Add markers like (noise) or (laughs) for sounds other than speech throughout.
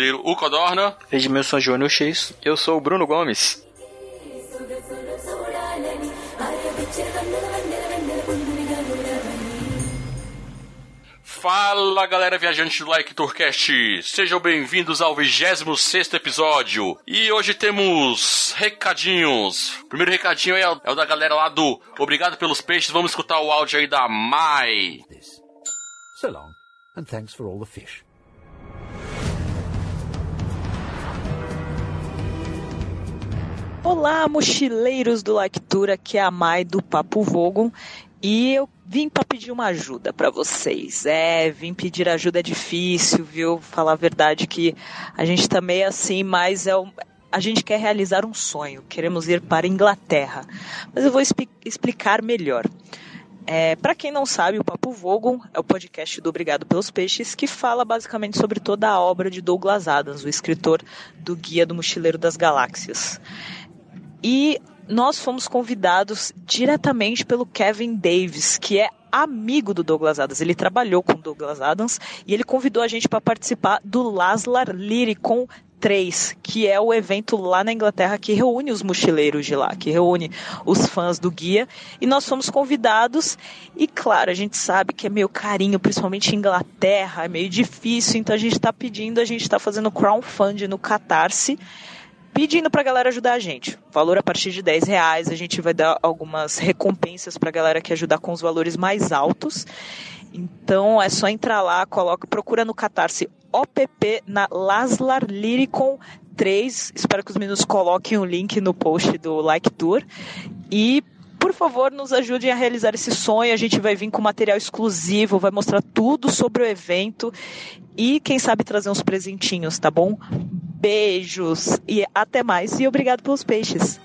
Cordeiro, o Codorna. Edmilson Júnior X. Eu sou o Bruno Gomes. Fala galera viajante do Like Tourcast, sejam bem-vindos ao 26 episódio. E hoje temos recadinhos. O primeiro recadinho é o, é o da galera lá do Obrigado pelos Peixes, vamos escutar o áudio aí da Mai. So long, and thanks for all the fish. Olá, mochileiros do Lactura, aqui é a Mai do Papo Vogon e eu vim para pedir uma ajuda para vocês. É, vim pedir ajuda é difícil, viu? Falar a verdade que a gente tá meio assim, mas é um- a gente quer realizar um sonho. Queremos ir para a Inglaterra, mas eu vou expli- explicar melhor. É, para quem não sabe, o Papo Vogon é o podcast do Obrigado pelos Peixes que fala basicamente sobre toda a obra de Douglas Adams, o escritor do Guia do Mochileiro das Galáxias. E nós fomos convidados diretamente pelo Kevin Davis, que é amigo do Douglas Adams. Ele trabalhou com o Douglas Adams e ele convidou a gente para participar do Laslar Lyricon 3, que é o evento lá na Inglaterra que reúne os mochileiros de lá, que reúne os fãs do guia. E nós fomos convidados e, claro, a gente sabe que é meio carinho, principalmente em Inglaterra, é meio difícil, então a gente está pedindo, a gente está fazendo crowdfunding no Catarse pedindo pra galera ajudar a gente. Valor a partir de 10 reais, a gente vai dar algumas recompensas pra galera que ajudar com os valores mais altos. Então é só entrar lá, coloca, procura no Catarse OPP na Laslar Lyricon 3. Espero que os meninos coloquem o link no post do Like Tour. E por favor, nos ajudem a realizar esse sonho. A gente vai vir com material exclusivo, vai mostrar tudo sobre o evento e quem sabe trazer uns presentinhos, tá bom? Beijos e até mais e obrigado pelos peixes.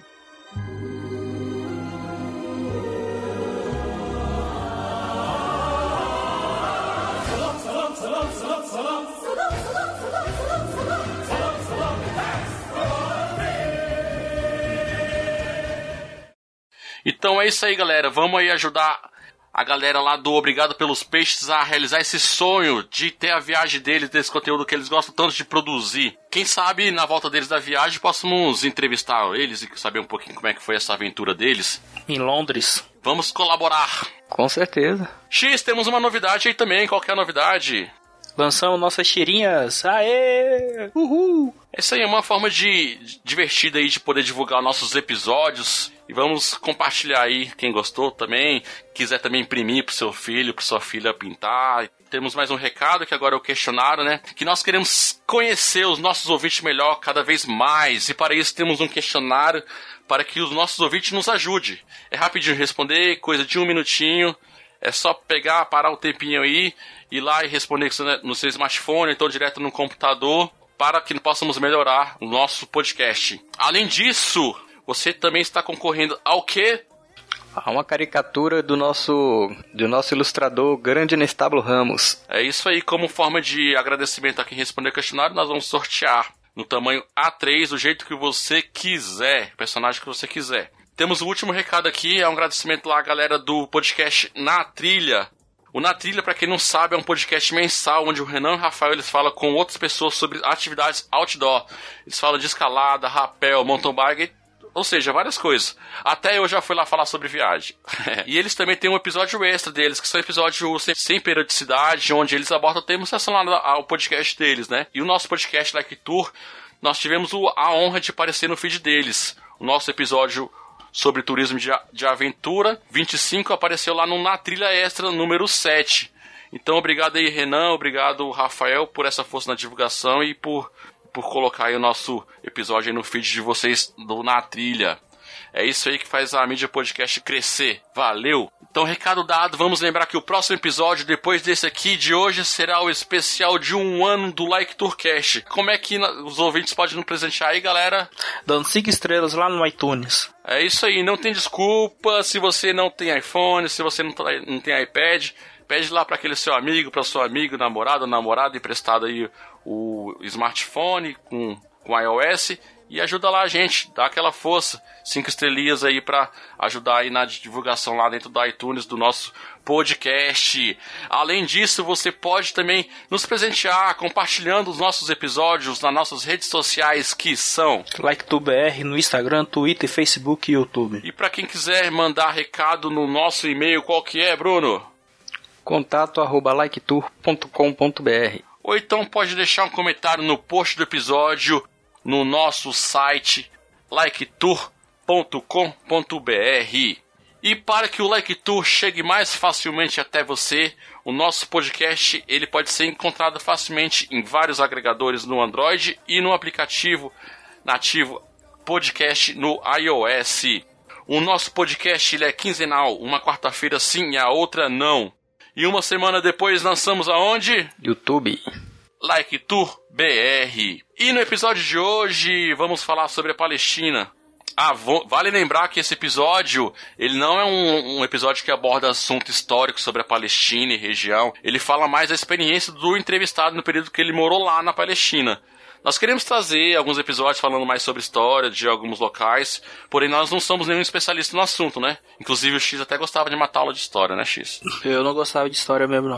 Então é isso aí, galera. Vamos aí ajudar a galera lá do Obrigado pelos Peixes a realizar esse sonho de ter a viagem deles, desse conteúdo que eles gostam tanto de produzir. Quem sabe na volta deles da viagem possamos entrevistar eles e saber um pouquinho como é que foi essa aventura deles. Em Londres. Vamos colaborar. Com certeza. X, temos uma novidade aí também. Qual é a novidade? Lançamos nossas tirinhas. Aê! Uhul! Essa aí é uma forma de de- divertida aí de poder divulgar nossos episódios e vamos compartilhar aí quem gostou também, quiser também imprimir pro seu filho, pro sua filha pintar. Temos mais um recado que agora é o questionário, né? Que nós queremos conhecer os nossos ouvintes melhor cada vez mais e para isso temos um questionário para que os nossos ouvintes nos ajude. É rapidinho responder, coisa de um minutinho. É só pegar, parar um tempinho aí, ir lá e responder no seu smartphone, então direto no computador, para que possamos melhorar o nosso podcast. Além disso, você também está concorrendo ao quê? Há uma caricatura do nosso do nosso ilustrador grande Nestábulo Ramos. É isso aí, como forma de agradecimento a quem responder o questionário, nós vamos sortear no tamanho A3, do jeito que você quiser, personagem que você quiser. Temos o último recado aqui, é um agradecimento lá à galera do podcast Na Trilha. O Na Trilha, para quem não sabe, é um podcast mensal onde o Renan e o Rafael eles falam com outras pessoas sobre atividades outdoor. Eles falam de escalada, rapel, mountain bike, ou seja, várias coisas. Até eu já fui lá falar sobre viagem. (laughs) e eles também têm um episódio extra deles, que são episódios sem, sem periodicidade, onde eles abordam temas relacionados ao podcast deles, né? E o nosso podcast Like Tour, nós tivemos a honra de aparecer no feed deles. O nosso episódio sobre turismo de, de aventura. 25 apareceu lá no Na Trilha Extra número 7. Então, obrigado aí, Renan, obrigado, Rafael, por essa força na divulgação e por, por colocar aí o nosso episódio aí no feed de vocês do Na Trilha. É isso aí que faz a mídia podcast crescer. Valeu! Então, recado dado, vamos lembrar que o próximo episódio, depois desse aqui de hoje, será o especial de um ano do Like Tourcast. Como é que os ouvintes podem nos presentear aí, galera? Dando 5 estrelas lá no iTunes. É isso aí, não tem desculpa se você não tem iPhone, se você não, tá- não tem iPad, pede lá para aquele seu amigo, para seu amigo, namorado, namorada, emprestado aí o smartphone com, com iOS e ajuda lá a gente, dá aquela força, cinco estrelinhas aí para ajudar aí na divulgação lá dentro do iTunes do nosso podcast. Além disso, você pode também nos presentear compartilhando os nossos episódios nas nossas redes sociais que são LikeTubeBR no Instagram, Twitter, Facebook e YouTube. E para quem quiser mandar recado no nosso e-mail, qual que é, Bruno? Contato arroba liketour.com.br Ou então pode deixar um comentário no post do episódio no nosso site liketour.com.br. E para que o Like Tour chegue mais facilmente até você, o nosso podcast ele pode ser encontrado facilmente em vários agregadores no Android e no aplicativo nativo podcast no iOS. O nosso podcast ele é quinzenal, uma quarta-feira sim e a outra não. E uma semana depois lançamos aonde? YouTube. Like Tour BR. E no episódio de hoje vamos falar sobre a Palestina. Ah, vo- vale lembrar que esse episódio, ele não é um, um episódio que aborda assunto histórico sobre a Palestina e região. Ele fala mais da experiência do entrevistado no período que ele morou lá na Palestina. Nós queremos trazer alguns episódios falando mais sobre história de alguns locais, porém nós não somos nenhum especialista no assunto, né? Inclusive o X até gostava de matar aula de história, né, X? Eu não gostava de história mesmo, não.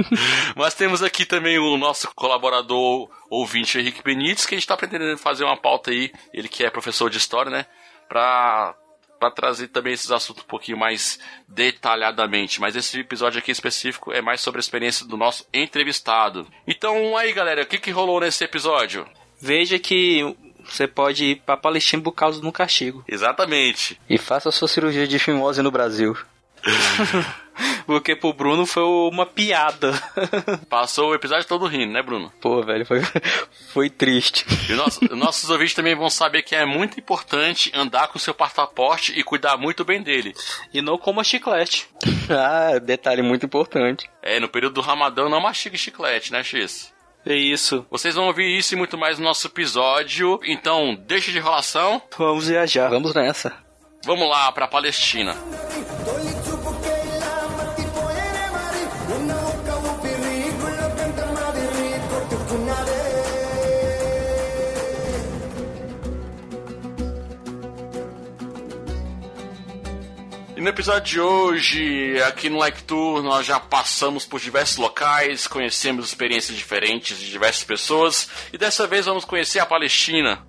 (laughs) Mas temos aqui também o nosso colaborador ouvinte Henrique Benites, que a gente está pretendendo fazer uma pauta aí, ele que é professor de história, né? Pra, pra trazer também esses assuntos um pouquinho mais detalhadamente. Mas esse episódio aqui específico é mais sobre a experiência do nosso entrevistado. Então aí galera, o que, que rolou nesse episódio? Veja que você pode ir pra Palestina por causa do castigo. Exatamente. E faça sua cirurgia de fimose no Brasil. (laughs) Porque pro Bruno foi uma piada. (laughs) Passou o episódio todo rindo, né, Bruno? Pô, velho, foi, foi triste. E nosso- nossos ouvintes também vão saber que é muito importante andar com seu passaporte e cuidar muito bem dele. E não coma chiclete. (laughs) Ah, detalhe muito importante. É, no período do Ramadão não mastiga chiclete, né, X? É isso. Vocês vão ouvir isso e muito mais no nosso episódio. Então, deixa de enrolação. Vamos viajar. Vamos nessa. Vamos lá pra Palestina. E no episódio de hoje, aqui no Like Tour, nós já passamos por diversos locais, conhecemos experiências diferentes de diversas pessoas e dessa vez vamos conhecer a Palestina.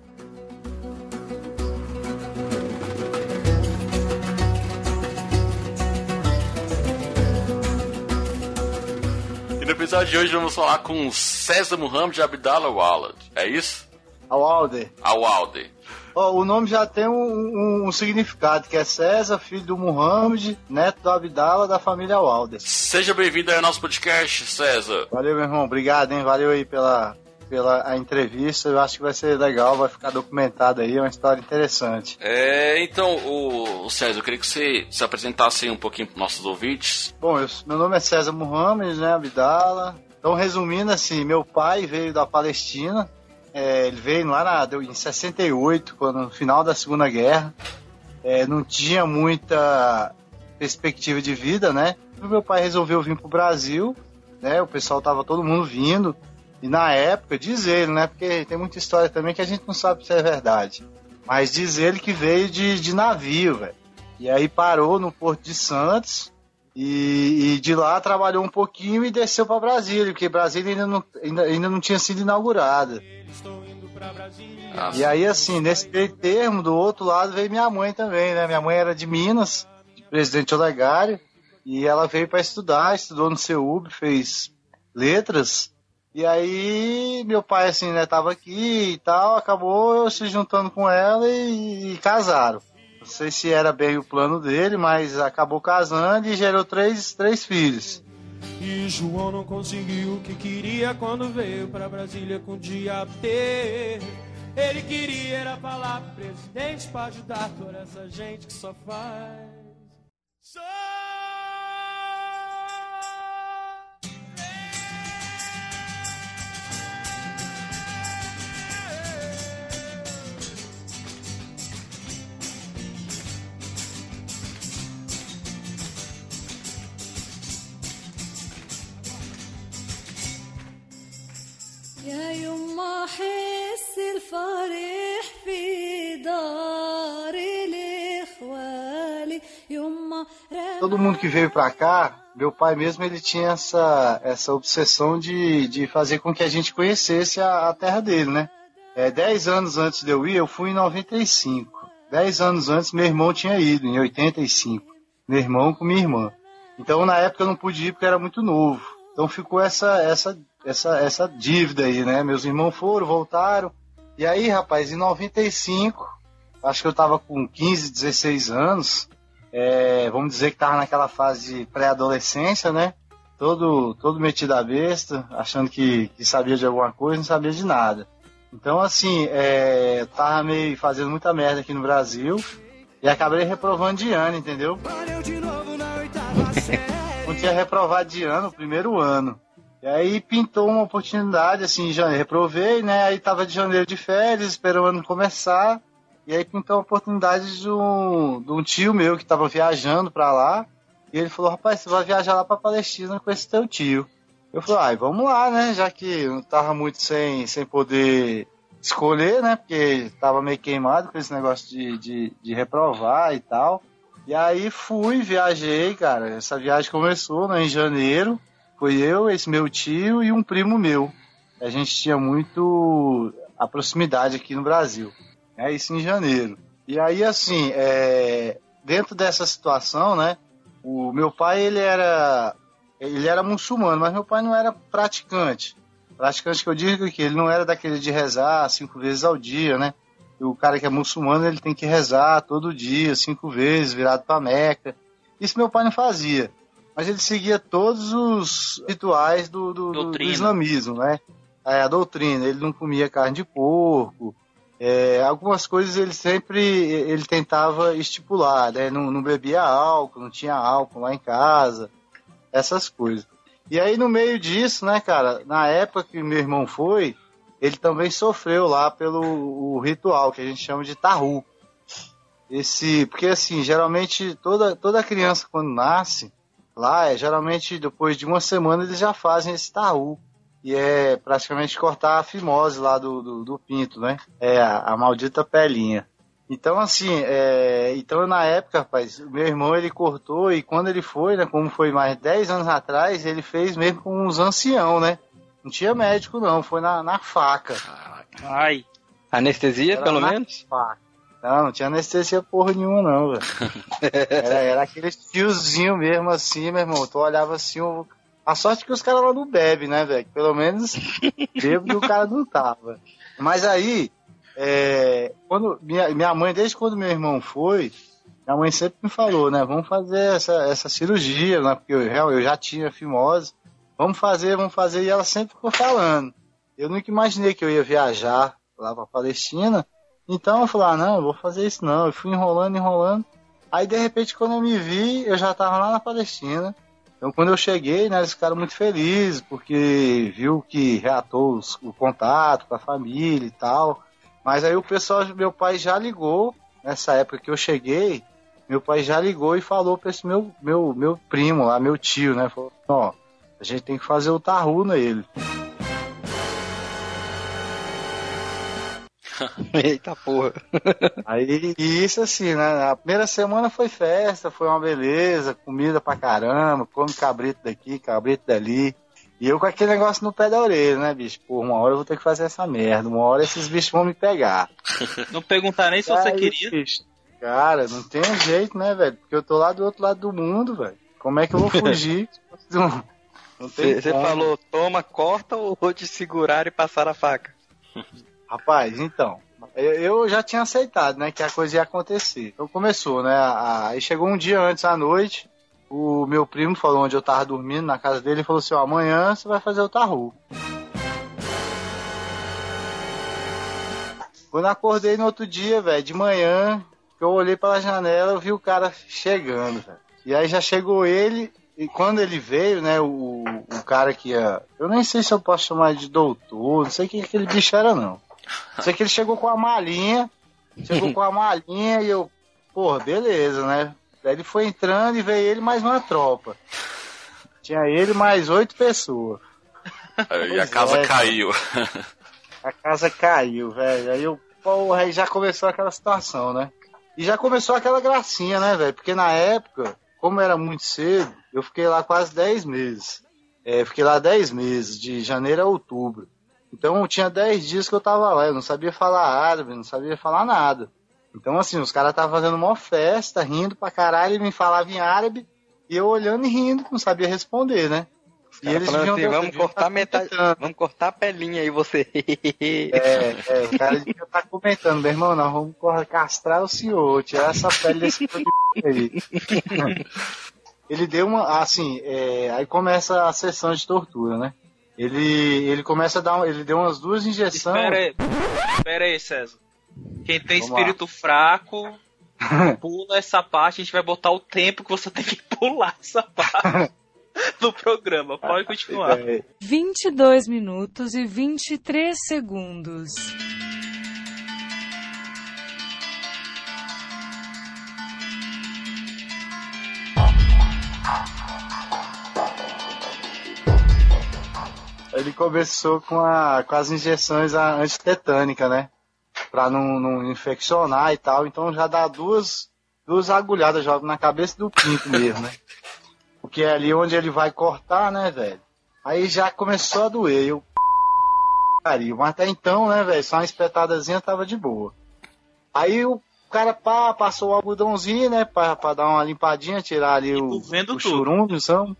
E no episódio de hoje vamos falar com César Muhammad Abdallah Walad. É isso? Ao Alder. Awalde. Ó, o nome já tem um, um- um significado, que é César, filho do Muhammad, neto do Abdala, da família Walder. Seja bem-vindo ao nosso podcast, César. Valeu, meu irmão. Obrigado, hein? Valeu aí pela, pela a entrevista. Eu acho que vai ser legal, vai ficar documentado aí. É uma história interessante. É, então, o, o César, eu queria que você se apresentasse aí um pouquinho para nossos ouvintes. Bom, eu- meu nome é César Muhammad, né? Abdala. Então, resumindo assim, meu pai veio da Palestina. É, ele veio lá na, em 68, quando, no final da Segunda Guerra. É, não tinha muita perspectiva de vida, né? E meu pai resolveu vir pro Brasil, né? O pessoal tava todo mundo vindo. E na época, diz ele, né? Porque tem muita história também que a gente não sabe se é verdade. Mas diz ele que veio de, de navio, velho. E aí parou no Porto de Santos. E, e de lá trabalhou um pouquinho e desceu para Brasília, porque Brasília ainda não, ainda, ainda não tinha sido inaugurada. E aí, assim, nesse termo, do outro lado veio minha mãe também, né? Minha mãe era de Minas, de Presidente Olegário, e ela veio para estudar, estudou no CEUB, fez letras. E aí, meu pai, assim, né, tava aqui e tal, acabou se juntando com ela e, e casaram. Não sei se era bem o plano dele, mas acabou casando e gerou três, três filhos. E João não conseguiu o que queria quando veio pra Brasília com o dia T. Ele queria era falar presidente pra ajudar toda essa gente que só faz. Só... الفرح في دار الاخوالي يما Todo mundo que veio pra cá, meu pai mesmo, ele tinha essa, essa obsessão de, de fazer com que a gente conhecesse a, a terra dele, né? É, dez anos antes de eu ir, eu fui em 95. Dez anos antes, meu irmão tinha ido, em 85. Meu irmão com minha irmã. Então, na época, eu não pude ir porque era muito novo. Então, ficou essa, essa, essa, essa dívida aí, né? Meus irmãos foram, voltaram. E aí, rapaz, em 95, acho que eu tava com 15, 16 anos. é, vamos dizer que tava naquela fase de pré-adolescência, né? Todo, todo metido a besta, achando que, que sabia de alguma coisa, não sabia de nada. Então, assim, é, eu tava meio fazendo muita merda aqui no Brasil e acabei reprovando de ano, entendeu? Valeu de novo na oitava série. (laughs) Não tinha reprovado de ano, o primeiro ano. E aí pintou uma oportunidade, assim, em janeiro. Reprovei, né? Aí tava de janeiro de férias, esperando começar. E aí pintou a oportunidade de um, de um tio meu que tava viajando pra lá. E ele falou, rapaz, você vai viajar lá pra Palestina com esse teu tio. Eu falei, ai, vamos lá, né? Já que eu tava muito sem, sem poder escolher, né? Porque tava meio queimado com esse negócio de, de, de reprovar e tal. E aí fui, viajei, cara. Essa viagem começou né, em janeiro. Foi eu, esse meu tio e um primo meu. A gente tinha muito a proximidade aqui no Brasil. É isso em janeiro. E aí, assim, é, dentro dessa situação, né? O meu pai, ele era ele era muçulmano, mas meu pai não era praticante. Praticante que eu digo que ele não era daquele de rezar cinco vezes ao dia, né? O cara que é muçulmano, ele tem que rezar todo dia, cinco vezes, virado para Meca. Isso meu pai não fazia. Mas ele seguia todos os rituais do, do, do- islamismo, né? É, a doutrina. Ele não comia carne de porco. É, algumas coisas ele sempre ele tentava estipular, né? Não, não bebia álcool, não tinha álcool lá em casa essas coisas. E aí, no meio disso, né, cara, na época que meu irmão foi, ele também sofreu lá pelo o ritual, que a gente chama de tarru. Esse, porque assim, geralmente toda, toda criança quando nasce, lá, é, geralmente depois de uma semana eles já fazem esse tarru. E é praticamente cortar a fimose lá do, do, do pinto, né? É a, a maldita pelinha. Então, assim, é, então na época, rapaz, o meu irmão ele cortou e quando ele foi, né, como foi mais 10 anos atrás, ele fez mesmo com uns ancião, né? Não tinha médico não, foi na, na faca. Ai, Anestesia, Era pelo na menos? faca. Não, não tinha anestesia porra nenhuma não, velho. (laughs) Era, era aquele fiozinho mesmo assim, meu irmão. Tu olhava assim, o... a sorte que os caras lá não bebem, né, velho? Pelo menos (laughs) bêbado o cara não tava. Mas aí, é, quando minha, minha mãe, desde quando meu irmão foi, minha mãe sempre me falou, né? Vamos fazer essa, essa cirurgia, né? Porque eu, eu já tinha fimose. Vamos fazer, vamos fazer. E ela sempre ficou falando. Eu nunca imaginei que eu ia viajar lá pra Palestina. Então eu falei, ah, não, vou fazer isso não. Eu fui enrolando, enrolando. Aí de repente, quando eu me vi, eu já tava lá na Palestina. Então quando eu cheguei, né, eles ficaram muito felizes, porque viu que reatou os- o contato com a família e tal. Mas aí o pessoal, meu pai já ligou, nessa época que eu cheguei, meu pai já ligou e falou pra esse meu, meu, meu primo lá, meu tio, né? Falou, ó, a gente tem que fazer o tarru nele. (laughs) Eita porra. Aí, e isso assim, né? A primeira semana foi festa, foi uma beleza, comida pra caramba, come cabrito daqui, cabrito dali. E eu com aquele negócio no pé da orelha, né, bicho? Pô, uma hora eu vou ter que fazer essa merda, uma hora esses bichos vão me pegar. (laughs) não perguntar nem se você Aí, queria. bicho, Cara, não tem jeito, né, velho? Porque eu tô lá do outro lado do mundo, velho. Como é que eu vou fugir? (laughs) Você falou, toma, corta ou vou te segurar e passar a faca? Rapaz, então, eu, já tinha aceitado, né, que a coisa ia acontecer. Então começou, né? Aí chegou um dia antes à noite, o meu primo falou onde eu tava dormindo, na casa dele, e falou assim: amanhã você vai fazer o tarro. Quando acordei no outro dia, velho, de manhã, eu olhei pela janela, eu vi o cara chegando, velho. E aí já chegou ele, e quando ele veio, né, o, o cara que ia. Eu nem sei se eu posso chamar de doutor, não sei o que aquele bicho era, não. Sei que ele chegou com a malinha, chegou com a malinha e eu, porra, beleza, né? Daí ele foi entrando e veio ele mais uma tropa. Tinha ele mais oito pessoas. Aí a casa é, caiu. A casa caiu, velho. Aí eu, porra, aí já começou aquela situação, né? E já começou aquela gracinha, né, velho? Porque na época, como era muito cedo, eu fiquei lá quase 10 meses. É, fiquei lá 10 meses, de janeiro a outubro. Então tinha 10 dias que eu tava lá, eu não sabia falar árabe, não sabia falar nada. Então, assim, os caras estavam fazendo uma festa, rindo pra caralho, e me falavam em árabe, e eu olhando e rindo, não sabia responder, né? E Cara, falando assim, vamos deviam cortar tá metade, vamos cortar a pelinha aí você. É, é, o cara devia estar comentando, meu irmão, nós vamos castrar o senhor, tirar essa pele desse de aí. (laughs) Ele deu uma, assim, é, aí começa a sessão de tortura, né? Ele, ele começa a dar, um- ele deu umas duas injeções. Espera aí, espera aí, César. Quem tem Vamos lá. espírito fraco, (laughs) pula essa parte, a gente vai botar o tempo que você tem que (laughs) pular essa parte (laughs) do programa. Pode continuar. É, 22 minutos e 23 segundos. Ele começou com, a, com as injeções a- antitetânica, né? Pra não, não infeccionar e tal. Então já dá duas, duas agulhadas já na cabeça do pinto mesmo, né? Porque é ali onde ele vai cortar, né, velho? Aí já começou a doer. Eu. Pariu. Mas até então, né, velho? Só uma espetadazinha tava de boa. Aí o cara pá, passou o algodãozinho, né? Pra, pra dar uma limpadinha, tirar ali o, vendo o tudo. churume, sabe?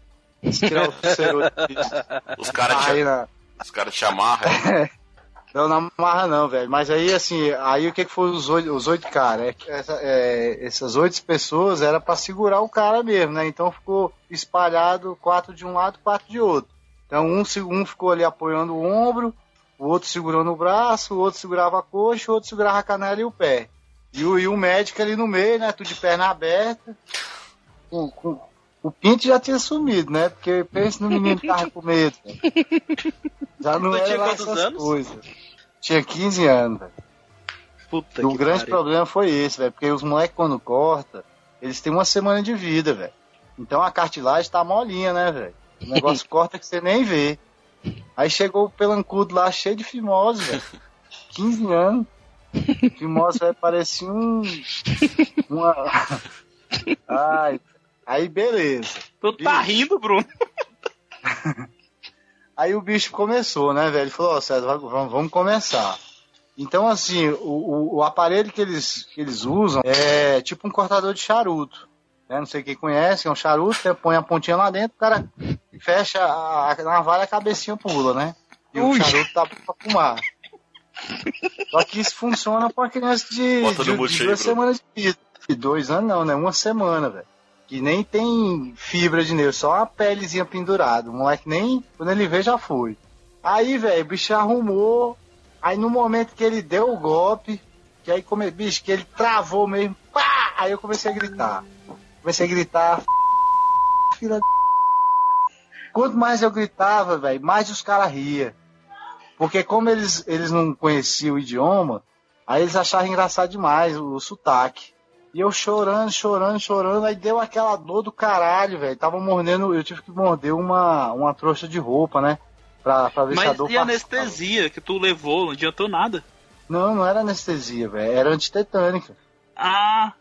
Tirar o ceroto. (laughs) Os caras te, na- os cara te amarram. (laughs) Não, não amarra não, velho. Mas aí, assim, aí o que que foi os oito, os oito caras? É essa- é, essas oito pessoas era pra segurar o cara mesmo, né? Então ficou espalhado quatro de um lado, quatro de outro. Então um, um ficou ali apoiando o ombro, o outro segurando o braço, o outro segurava a coxa, o outro segurava a canela e o pé. E o, e o médico ali no meio, né? Tudo de perna aberta. Com, com- o pinto já tinha sumido, né? Porque pensa no menino que tava com medo. Já não era tinha lá essas anos? coisas. Tinha 15 anos, velho. Puta E o grande pariu. problema foi esse, velho. Porque os moleques, quando corta, eles têm uma semana de vida, velho. Então a cartilagem tá molinha, né, velho? O negócio (laughs) corta que você nem vê. Aí chegou o pelancudo lá, cheio de fimose, velho. 15 anos. Fimose, velho, parecia um. Uma. (laughs) Ai. Aí, beleza. Tu tá rindo, Bruno? (laughs) Aí o bicho começou, né, velho? Ele falou, ó, César, vai- vamos, vamos começar. Então, assim, o, o, o aparelho que eles, que eles usam é tipo um cortador de charuto. Né? Não sei quem conhece, é um charuto, você põe a pontinha lá dentro, o cara fecha a, a navalha, a cabecinha pula, né? E o Ui. charuto tá pra fumar. Só que isso funciona pra criança de, de, de aí, duas semanas de vida. De dois anos não, né? Uma semana, velho. Que nem tem fibra de nervo, só uma pelezinha pendurada. O moleque nem, quando ele vê, já foi. Aí, velho, o bicho arrumou. Aí no momento que ele deu o golpe, que aí, come, bicho, que ele travou mesmo, pá! Aí eu comecei a gritar. Comecei a gritar, filha. Quanto mais eu gritava, velho, mais os caras ria. Porque como eles, eles não conheciam o idioma, aí eles achavam engraçado demais o, o sotaque. E eu chorando, chorando, chorando, aí deu aquela dor do caralho, velho. Tava mordendo, eu tive que morder uma, uma trouxa de roupa, né? Pra, pra ver se a Mas dor e a anestesia que tu levou? Não adiantou nada. Não, não era anestesia, velho. Era antitetânica. Ah,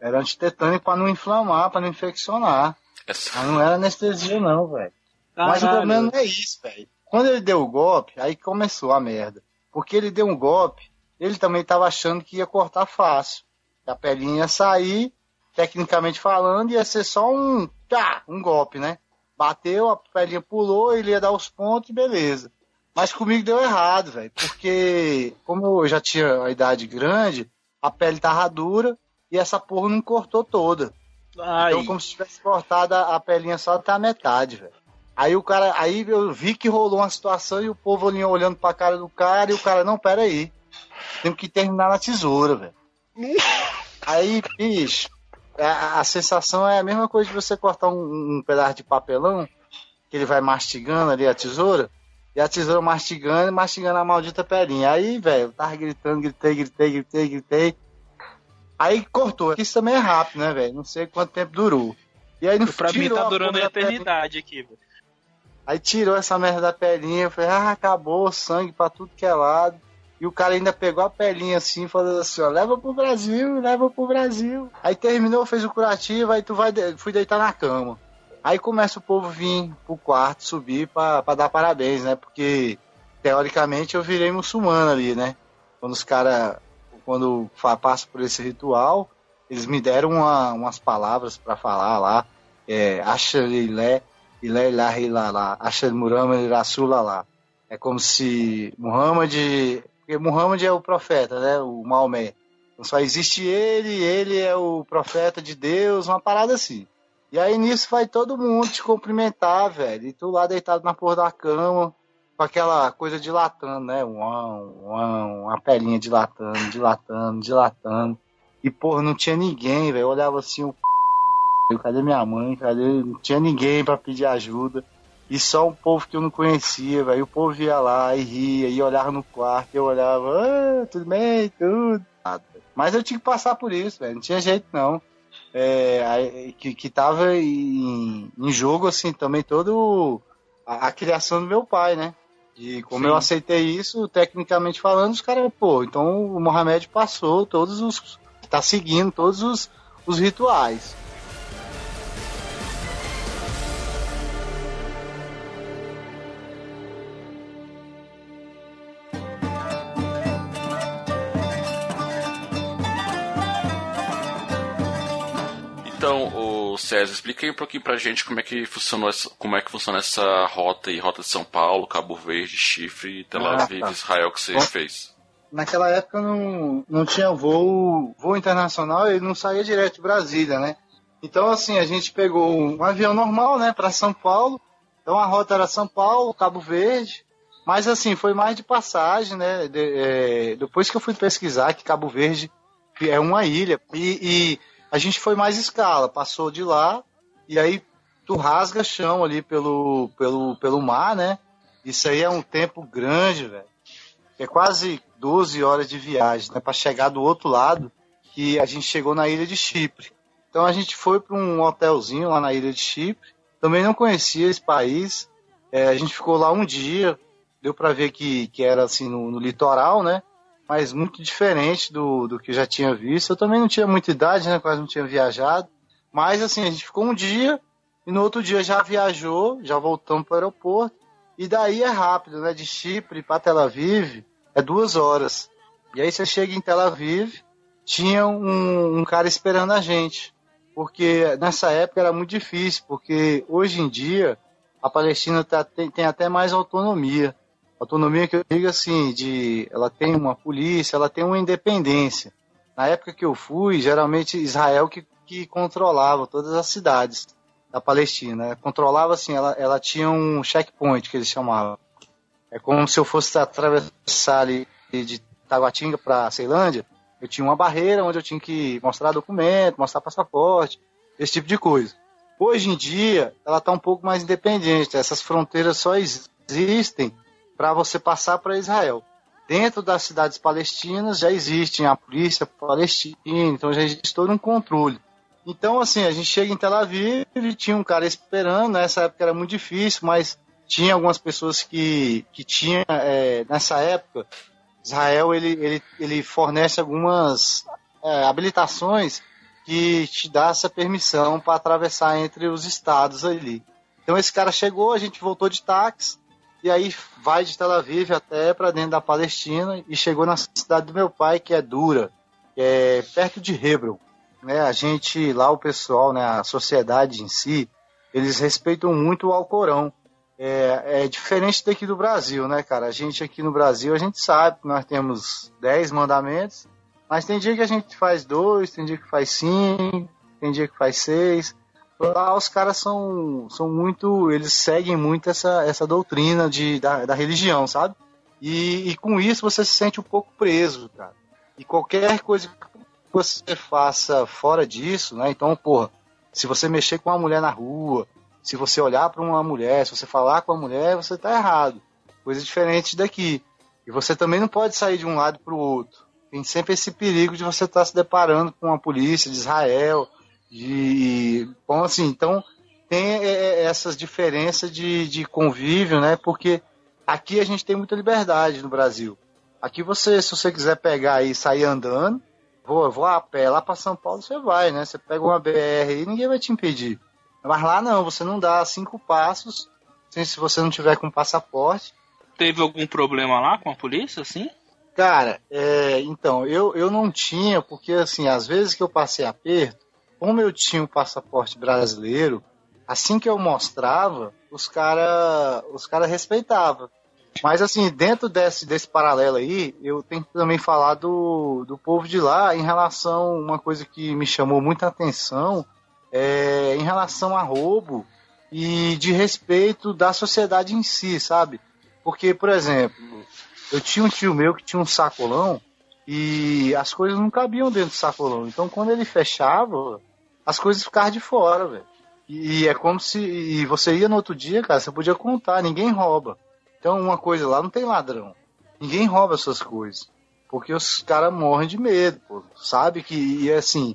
Era antitetânica pra não inflamar, pra não infeccionar. Essa- Mas não era anestesia, não, velho. Mas o problema não é isso, velho. Quando ele deu o golpe, aí começou a merda. Porque ele deu um golpe, ele também tava achando que ia cortar fácil. A pelinha ia sair, tecnicamente falando, ia ser só um, tá, um golpe, né? Bateu, a pelinha pulou, ele ia dar os pontos e beleza. Mas comigo deu errado, velho. Porque, como eu já tinha a idade grande, a pele tava dura e essa porra não cortou toda. Ai. Então, como se tivesse cortado a a pelinha só até a metade, velho. Aí o cara, aí eu vi que rolou uma situação e o povo ali olhando pra cara do cara e o cara, não, pera aí. Temos que terminar na tesoura, velho. Aí, bicho, a, a sensação é a mesma coisa de você cortar um, um pedaço de papelão, que ele vai mastigando ali a tesoura, e a tesoura mastigando e mastigando a maldita pelinha. Aí, velho, eu tava gritando, gritei, gritei, gritei, gritei. Aí cortou. Isso também é rápido, né, velho? Não sei quanto tempo durou. E aí no Pra mim tá durando a eternidade aqui, velho. Aí tirou essa merda da pelinha, eu falei, ah, acabou, sangue pra tudo que é lado. E o cara ainda pegou a pelinha assim, falando assim, ó, leva pro Brasil, leva pro Brasil. Aí terminou, fez o curativo, aí tu vai, de- fui deitar na cama. Aí começa o povo vir pro quarto, subir pra, pra dar parabéns, né? Porque, teoricamente, eu virei muçulmano ali, né? Quando os caras, quando passo por esse ritual, eles me deram uma- umas palavras pra falar lá, é, Ashalilé, Ilé ilaha illallah, Ashad Muhammad Rasulallah. É como se Muhammad, porque Muhammad é o profeta, né? O Maomé. Então só existe ele, ele é o profeta de Deus, uma parada assim. E aí nisso vai todo mundo te cumprimentar, velho. E tu lá deitado na porra da cama, com aquela coisa dilatando, né? Uau, uau, uma pelinha dilatando, dilatando, dilatando. E porra, não tinha ninguém, velho. Eu olhava assim, o cadê minha mãe? Cadê? Não tinha ninguém pra pedir ajuda. E só um povo que eu não conhecia, velho. O povo ia lá e ria, e olhava no quarto, eu olhava, ah, tudo bem, tudo. Nada. Mas eu tinha que passar por isso, velho. Não tinha jeito, não. É, que, que tava em, em jogo, assim, também todo a, a criação do meu pai, né? E como Sim. eu aceitei isso, tecnicamente falando, os caras, pô, então o Mohamed passou todos os. tá seguindo todos os, os rituais. César, explica aí um pouquinho pra gente como é que funcionou essa, como é que funciona essa rota aí, rota de São Paulo, Cabo Verde, Chifre, Tel Ah, Aviv, tá. Israel que você Bom. fez. naquela época não, não tinha voo, voo internacional, ele não saía direto de Brasília, né? Então, assim, a gente pegou um avião normal, né, para São Paulo. Então a rota era São Paulo, Cabo Verde. Mas, assim, foi mais de passagem, né? De- é, depois que eu fui pesquisar que Cabo Verde é uma ilha. E, e a gente foi mais escala, passou de lá. E aí tu rasga chão ali pelo, pelo, pelo mar, né? Isso aí é um tempo grande, velho é quase 12 horas de viagem, né, para chegar do outro lado, que a gente chegou na ilha de Chipre. Então a gente foi para um hotelzinho lá na ilha de Chipre. Também não conhecia esse país. É, a gente ficou lá um dia, deu para ver que, que era assim no, no litoral, né? Mas muito diferente do, do que eu já tinha visto. Eu também não tinha muita idade, né? Quase não tinha viajado. Mas assim, a gente ficou um dia e no outro dia já viajou, já voltamos para o aeroporto. E daí é rápido, né? De Chipre para Tel Aviv é duas horas. E aí você chega em Tel Aviv, tinha um, um cara esperando a gente. Porque nessa época era muito difícil, porque hoje em dia a Palestina tá, tem, tem até mais autonomia. Autonomia que eu digo assim, de ela tem uma polícia, ela tem uma independência. Na época que eu fui, geralmente Israel que, que controlava todas as cidades da Palestina. Controlava assim, ela, ela tinha um checkpoint que eles chamavam. É como se eu fosse atravessar ali de Taguatinga para Ceilândia, eu tinha uma barreira onde eu tinha que mostrar documento, mostrar passaporte, esse tipo de coisa. Hoje em dia, ela está um pouco mais independente. Essas fronteiras só existem para você passar para Israel. Dentro das cidades palestinas já existe a polícia palestina, então já existe todo um controle. Então, assim, a gente chega em Tel Aviv e tinha um cara esperando, nessa época era muito difícil, mas tinha algumas pessoas que, que tinham, é, nessa época, Israel ele, ele, ele fornece algumas é, habilitações que te dá essa permissão para atravessar entre os estados ali. Então esse cara chegou, a gente voltou de táxi e aí vai de Tel Aviv até para dentro da Palestina e chegou na cidade do meu pai que é Dura, que é perto de Hebron. Né? A gente lá o pessoal, né, a sociedade em si, eles respeitam muito o Alcorão. é, é diferente daqui do Brasil, né, cara? A gente aqui no Brasil, a gente sabe que nós temos 10 mandamentos, mas tem dia que a gente faz dois, tem dia que faz cinco, tem dia que faz seis. Lá os caras são, são muito. Eles seguem muito essa, essa doutrina de, da, da religião, sabe? E, e com isso você se sente um pouco preso, cara. E qualquer coisa que você faça fora disso, né? Então, porra, se você mexer com uma mulher na rua, se você olhar para uma mulher, se você falar com uma mulher, você está errado. Coisa diferente daqui. E você também não pode sair de um lado para o outro. Tem sempre esse perigo de você estar tá se deparando com a polícia de Israel. De... Bom, assim, então tem é, é, essas diferenças de, de convívio, né? Porque aqui a gente tem muita liberdade no Brasil. Aqui você, se você quiser pegar e sair andando, vou, vou a pé lá para São Paulo, você vai, né? Você pega uma BR e ninguém vai te impedir. Mas lá não, você não dá cinco passos se você não tiver com passaporte. Teve algum problema lá com a polícia, assim? Cara, é, então, eu, eu não tinha, porque assim, às vezes que eu passei aperto, como eu tinha o um passaporte brasileiro, assim que eu mostrava, os caras os cara respeitavam. Mas assim, dentro desse, desse paralelo aí, eu tenho que também falar do, do povo de lá em relação uma coisa que me chamou muita atenção, é, em relação a roubo e de respeito da sociedade em si, sabe? Porque, por exemplo, eu tinha um tio meu que tinha um sacolão e as coisas não cabiam dentro do sacolão. Então, quando ele fechava, as coisas ficavam de fora, velho. E é como se e você ia no outro dia, cara, você podia contar, ninguém rouba. Então, uma coisa lá não tem ladrão. Ninguém rouba essas coisas. Porque os caras morrem de medo, pô. Sabe que, e assim.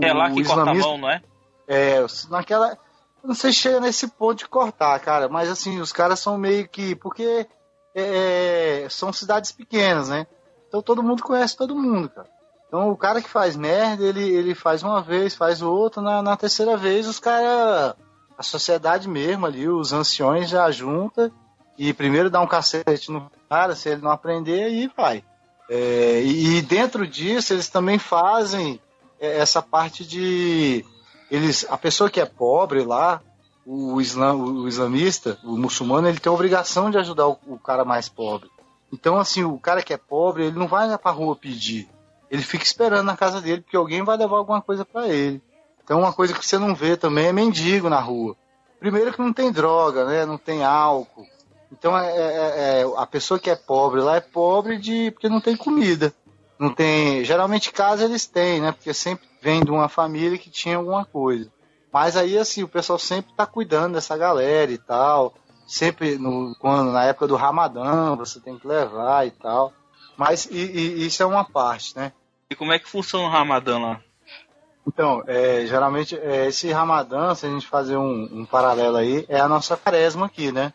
É lá que corta a mão, não é? É, naquela. Não sei se chega nesse ponto de cortar, cara, mas assim, os caras são meio que. Porque é, é, são cidades pequenas, né? Então todo mundo conhece todo mundo, cara. Então o cara que faz merda, ele, ele faz uma vez, faz outra, na, na terceira vez os caras. A sociedade mesmo ali, os anciões já junta e primeiro dá um cacete no cara, se ele não aprender, aí vai. É, e dentro disso eles também fazem é, essa parte de eles, a pessoa que é pobre lá, o, islam, o islamista, o muçulmano, ele tem a obrigação de ajudar o, o, cara mais pobre. Então, assim, o cara que é pobre, ele não vai pra rua pedir. Ele fica esperando na casa dele, porque alguém vai levar alguma coisa para ele. Então, uma coisa que você não vê também é mendigo na rua. Primeiro que não tem droga, né? Não tem álcool. Então, é, é, é, a pessoa que é pobre lá é pobre de porque não tem comida. Não tem. Geralmente casa eles têm, né? Porque sempre vem de uma família que tinha alguma coisa. Mas aí, assim, o pessoal sempre tá cuidando dessa galera e tal. Sempre no, quando, na época do Ramadã, você tem que levar e tal. Mas e, e, isso é uma parte, né? E como é que funciona o Ramadã lá? Então, é, geralmente, é, esse Ramadã, se a gente fazer um, um, paralelo aí, é a nossa quaresma aqui, né?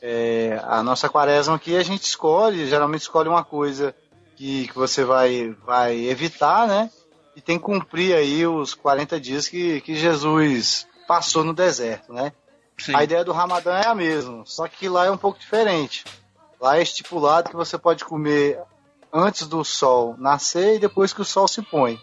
É, a nossa quaresma aqui a gente escolhe, geralmente escolhe uma coisa que, que você vai, vai evitar, né? e tem que cumprir aí os 40 dias que, que Jesus passou no deserto, né? Sim. A ideia do Ramadã é a mesma, só que lá é um pouco diferente. Lá é estipulado que você pode comer antes do sol nascer e depois que o sol se põe.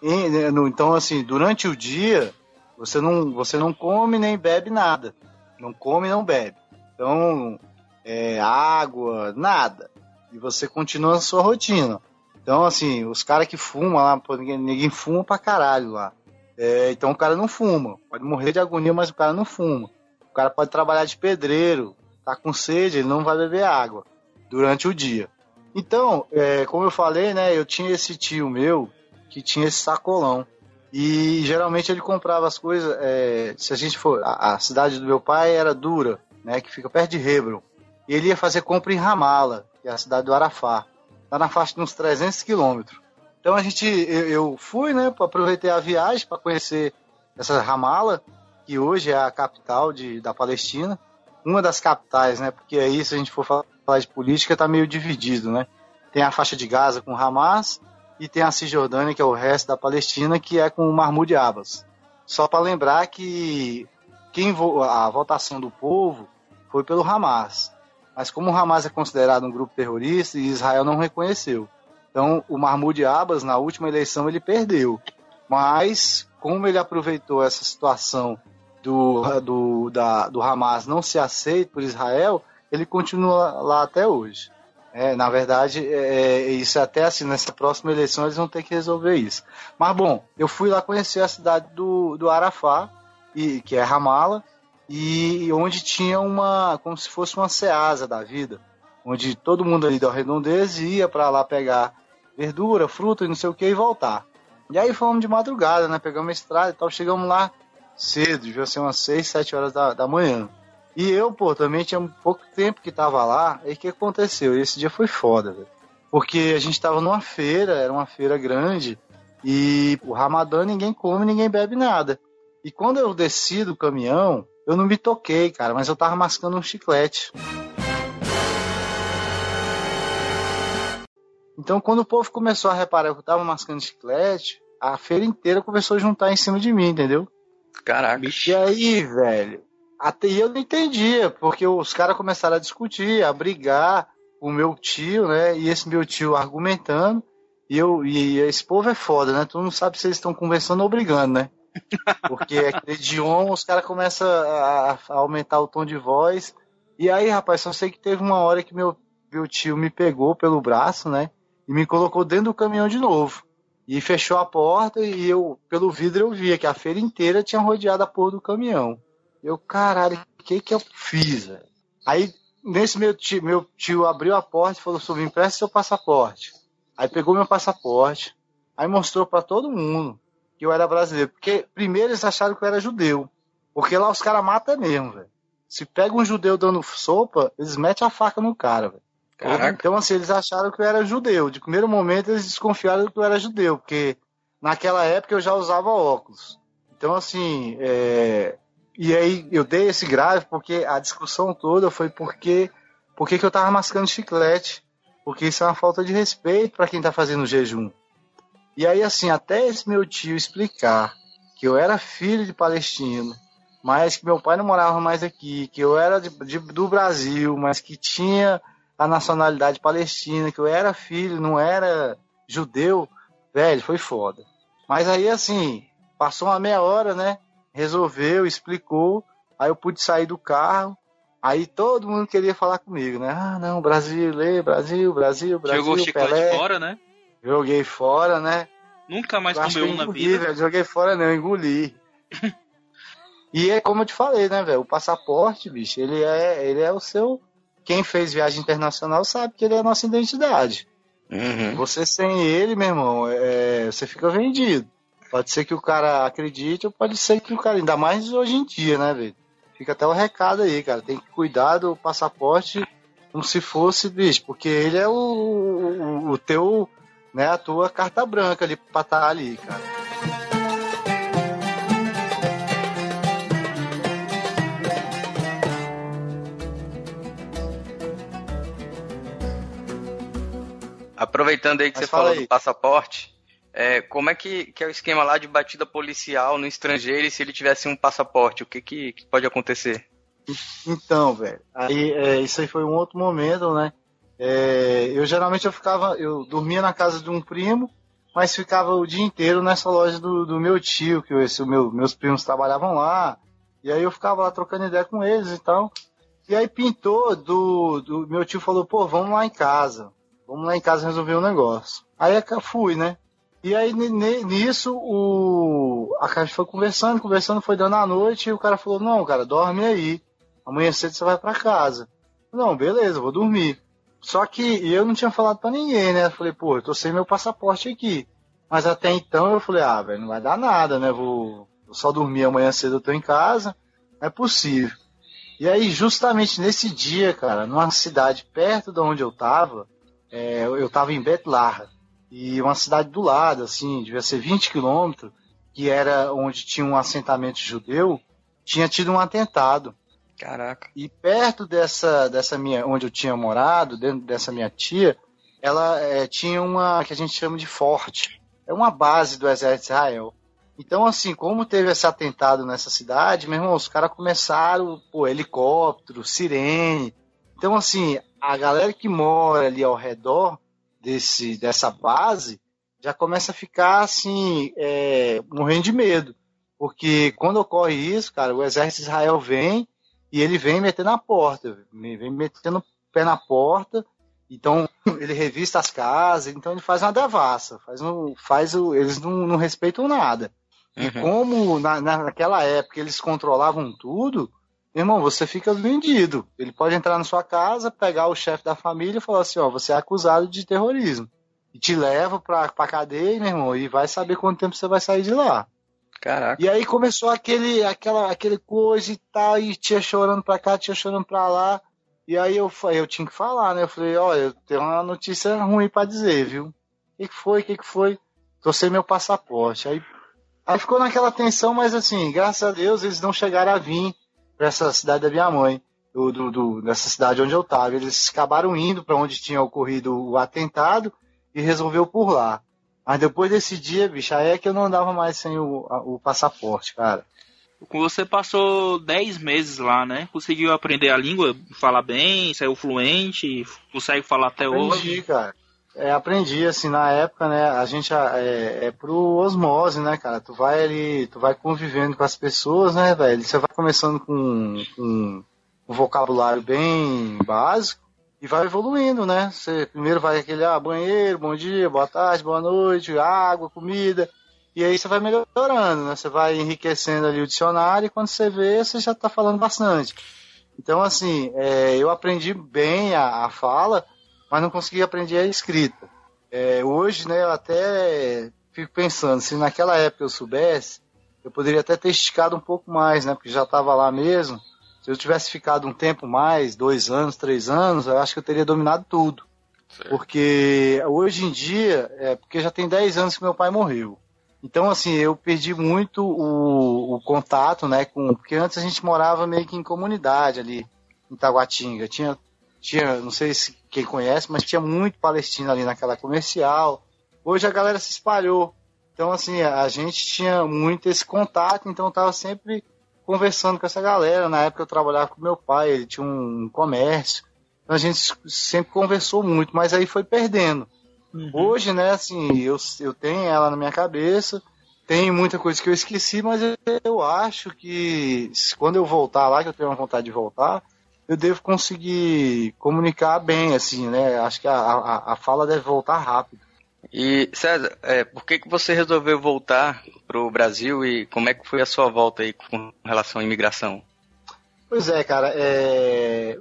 Né, então, assim, durante o dia, você não, você não come nem bebe nada. Não come não bebe. Então, é, água, nada. E você continua a sua rotina. Então, assim, os caras que fumam lá, ninguém, ninguém fuma pra caralho lá. É, então o cara não fuma. Pode morrer de agonia, mas o cara não fuma. O cara pode trabalhar de pedreiro, tá com sede, ele não vai beber água durante o dia. Então, é, como eu falei, né, eu tinha esse tio meu que tinha esse sacolão. E geralmente ele comprava as coisas. É, se a gente for. A, a, cidade do meu pai era Dura, né? Que fica perto de Hebron. E ele ia fazer compra em Ramala, que é a cidade do Arafá tá na faixa de uns 300 quilômetros. Então a gente, eu, eu fui, né, aproveitei a viagem para conhecer essa Ramala, que hoje é a capital de, da Palestina, uma das capitais, né, porque aí se a gente for falar de política tá meio dividido, né. Tem a faixa de Gaza com Hamas e tem a Cisjordânia, que é o resto da Palestina, que é com o Mahmoud Abbas. Só para lembrar que quem a votação do povo foi pelo Hamas. Mas como o Hamas é considerado um grupo terrorista Israel não reconheceu. Então, o Mahmoud Abbas, na última eleição, ele perdeu. Mas, como ele aproveitou essa situação do, do, da, do Hamas não ser aceito por Israel, ele continua lá até hoje. É, na verdade, é, é isso é até assim, nessa próxima eleição eles vão ter que resolver isso. Mas bom, eu fui lá conhecer a cidade do, do Arafá, e, que é Ramala, e onde tinha uma, como se fosse uma ceasa da vida, onde todo mundo ali da redondeza ia para lá pegar verdura, fruta e não sei o que e voltar. E aí fomos de madrugada, né? Pegamos a estrada e tal, chegamos lá cedo, devia ser umas 6, 7 horas da, da manhã. E eu, pô, também tinha pouco tempo que tava lá, e o que aconteceu? Esse dia foi foda, velho. Porque a gente tava numa feira, era uma feira grande, e o Ramadã ninguém come, ninguém bebe nada. E quando eu desci do caminhão, eu não me toquei, cara, mas eu tava mascando um chiclete. Então, quando o povo começou a reparar que eu tava mascando chiclete, a feira inteira começou a juntar em cima de mim, entendeu? Caraca. E aí, velho, até eu não entendia, porque os caras começaram a discutir, a brigar, o meu tio, né? E esse meu tio argumentando. E, eu, e esse povo é foda, né? Tu não sabe se eles estão conversando ou brigando, né? (laughs) Porque aquele idioma, os caras começam a, a, aumentar o tom de voz. E aí, rapaz, só sei que teve uma hora que meu, meu tio me pegou pelo braço, né? E me colocou dentro do caminhão de novo. E fechou a porta e eu, pelo vidro, eu via que a feira inteira tinha rodeado a porra do caminhão. Eu, caralho, o que que eu fiz, velho? Aí, nesse meu tio, meu tio abriu a porta e falou, me empresta seu passaporte. Aí pegou meu passaporte, aí mostrou para todo mundo que eu era brasileiro. Porque primeiro eles acharam que eu era judeu. Porque lá os caras matam mesmo, velho. Se pega um judeu dando sopa, eles metem a faca no cara, velho. Então, assim, eles acharam que eu era judeu. De primeiro momento, eles desconfiaram que eu era judeu, porque naquela época eu já usava óculos. Então, assim, é... e aí eu dei esse grave porque a discussão toda foi porque, porque que eu tava mascando chiclete. Porque isso é uma falta de respeito para quem tá fazendo jejum. E aí, assim, até esse meu tio explicar que eu era filho de palestino, mas que meu pai não morava mais aqui, que eu era de, de, do Brasil, mas que tinha a nacionalidade palestina, que eu era filho, não era judeu, velho, foi foda. Mas aí, assim, passou uma meia hora, né? Resolveu, explicou, aí eu pude sair do carro, aí todo mundo queria falar comigo, né? Ah, não, Brasil, Brasil, Brasil, Brasil, Jogou Pelé. fora, né? Joguei fora, né? Nunca mais Eu comeu um na vida. velho. Joguei fora não, engoli. (laughs) e é como eu te falei, né, velho? O passaporte, bicho, ele é, ele é o seu. Quem fez viagem internacional sabe que ele é a nossa identidade. Uhum. Você sem ele, meu irmão, é, você fica vendido. Pode ser que o cara acredite, ou pode ser que o cara, ainda mais hoje em dia, né, velho? Fica até o recado aí, cara. Tem que cuidar do passaporte como se fosse, bicho, porque ele é o, o, o teu, né, a tua carta branca ali pra estar ali, cara. Aproveitando aí que Mas você fala falou aí. do passaporte, é, como é que, que é o esquema lá de batida policial no estrangeiro e se ele tivesse um passaporte, o que, que, que pode acontecer? Então, velho, aí é, isso aí foi um outro momento, né? É, eu geralmente eu ficava, eu dormia na casa de um primo, mas ficava o dia inteiro nessa loja do, do meu tio, que esse, o meu, meus primos trabalhavam lá, e aí eu ficava lá trocando ideia com eles e tal. E aí pintou do, do meu tio falou, pô, vamos lá em casa, vamos lá em casa resolver um negócio. Aí eu fui, né? E aí ni- ni- nisso o a gente foi conversando, conversando, foi dando a noite e o cara falou: "Não, cara, dorme aí. Amanhã cedo você vai pra casa". Não, beleza, vou dormir. Só que eu não tinha falado pra ninguém, né? Eu falei: "Pô, eu tô sem meu passaporte aqui". Mas até então eu falei: "Ah, velho, não vai dar nada, né? Vou, vou só dormir amanhã cedo eu tô em casa". Não é possível. E aí, justamente nesse dia, cara, numa cidade perto de onde eu tava, é, eu eu tava em Betlarra e uma cidade do lado, assim, devia ser 20 quilômetros, que era onde tinha um assentamento judeu, tinha tido um atentado. Caraca. E perto dessa, dessa minha, onde eu tinha morado, dentro dessa minha tia, ela eh, tinha uma que a gente chama de forte. É uma base do exército de Israel. Então, assim, como teve esse atentado nessa cidade, meu irmão, os caras começaram, pô, helicóptero, sirene. Então, assim, a galera que mora ali ao redor desse, dessa base já começa a ficar, assim, é, morrendo de medo. Porque quando ocorre isso, cara, o exército de Israel vem e ele vem metendo na porta, vem metendo o pé na porta, então (laughs) ele revista as casas, então ele faz uma devassa, faz um, faz o, eles não, não respeitam nada. E Uhum. como na, naquela época eles controlavam tudo, irmão, você fica vendido. Ele pode entrar na sua casa, pegar o chefe da família e falar assim, ó, você é acusado de terrorismo. E te leva pra, pra cadeia, meu irmão, e vai saber quanto tempo você vai sair de lá. Caraca. E aí começou aquele, aquela, aquele coisa e tal, e tia chorando pra cá, tia chorando pra lá. E aí eu, eu tinha que falar, né? Eu falei, olha, eu tenho uma notícia ruim pra dizer, viu? O que, que foi? O que, que foi? Tô sem meu passaporte. Aí, aí ficou naquela tensão, mas assim, graças a Deus eles não chegaram a vir pra essa cidade da minha mãe, do, do, do- dessa cidade onde eu tava. Eles acabaram indo pra onde tinha ocorrido o atentado e resolveu por lá. Mas depois desse dia, bicho, aí é que eu não andava mais sem o, o passaporte, cara. Você passou 10 meses lá, né? Conseguiu aprender a língua, falar bem, saiu fluente, consegue falar até hoje. Aprendi, cara. É, aprendi, assim, na época, né, a gente é, é pro osmose, né, cara, tu vai ali, tu vai convivendo com as pessoas, né, velho, você vai começando com, com um vocabulário bem básico e vai evoluindo, né, você primeiro vai aquele, ah, banheiro, bom dia, boa tarde, boa noite, água, comida, e aí você vai melhorando, né, você vai enriquecendo ali o dicionário e quando você vê, você já tá falando bastante. Então, assim, é, eu aprendi bem a, a fala, mas não consegui aprender a escrita. É, hoje, né, eu até fico pensando, se naquela época eu soubesse, eu poderia até ter esticado um pouco mais, né, porque já estava lá mesmo. Se eu tivesse ficado um tempo mais, dois anos, três anos, eu acho que eu teria dominado tudo. Porque hoje em dia, é porque já tem 10 anos que meu pai morreu. Então, assim, eu perdi muito o, o contato, né, com. Porque antes a gente morava meio que em comunidade ali, em Taguatinga. Tinha, tinha, não sei se quem conhece, mas tinha muito palestino ali naquela comercial. Hoje a galera se espalhou. Então, assim, a gente tinha muito esse contato, então eu tava sempre conversando com essa galera. Na época eu trabalhava com meu pai, ele tinha um comércio. Então a gente sempre conversou muito, mas aí foi perdendo. Hoje, né, assim, eu, eu tenho ela na minha cabeça, tem muita coisa que eu esqueci, mas eu, eu acho que quando eu voltar lá, que eu tenho uma vontade de voltar, eu devo conseguir comunicar bem, assim, né? Acho que a, a, a fala deve voltar rápido. E César, é, por que, que você resolveu voltar pro Brasil e como é que foi a sua volta aí com relação à imigração? Pois é, cara, é...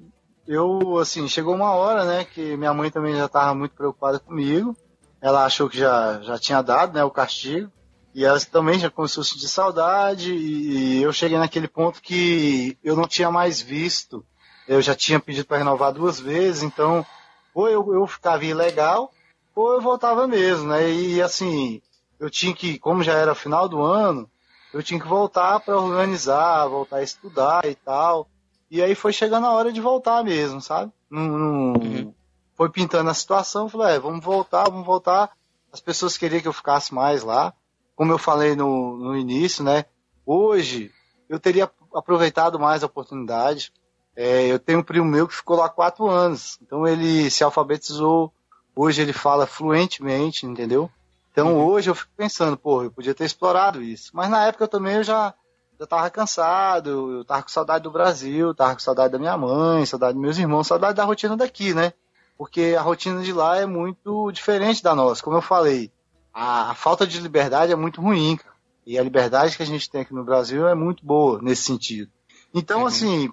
eu, assim, chegou uma hora, né, que minha mãe também já estava muito preocupada comigo. Ela achou que já, já tinha dado, né, o castigo. E ela também já começou a sentir saudade. E eu cheguei naquele ponto que eu não tinha mais visto. Eu já tinha pedido para renovar duas vezes, então, ou eu, eu ficava ilegal, ou eu voltava mesmo, né? E assim, eu tinha que, como já era final do ano, eu tinha que voltar para organizar, voltar a estudar e tal. E aí foi chegando a hora de voltar mesmo, sabe? Não, não- Foi pintando a situação, falei, é, vamos voltar, vamos voltar. As pessoas queriam que eu ficasse mais lá. Como eu falei no, no início, né? Hoje eu teria aproveitado mais a oportunidade. É, eu tenho um primo meu que ficou lá quatro anos. Então ele se alfabetizou. Hoje ele fala fluentemente, entendeu? Então hoje eu fico pensando, pô, eu podia ter explorado isso. Mas na época eu também eu já, já tava cansado, eu tava com saudade do Brasil, tava com saudade da minha mãe, saudade dos meus irmãos, saudade da rotina daqui, né? Porque a rotina de lá é muito diferente da nossa. Como eu falei, a, a falta de liberdade é muito ruim, cara. E a liberdade que a gente tem aqui no Brasil é muito boa nesse sentido. Então, assim,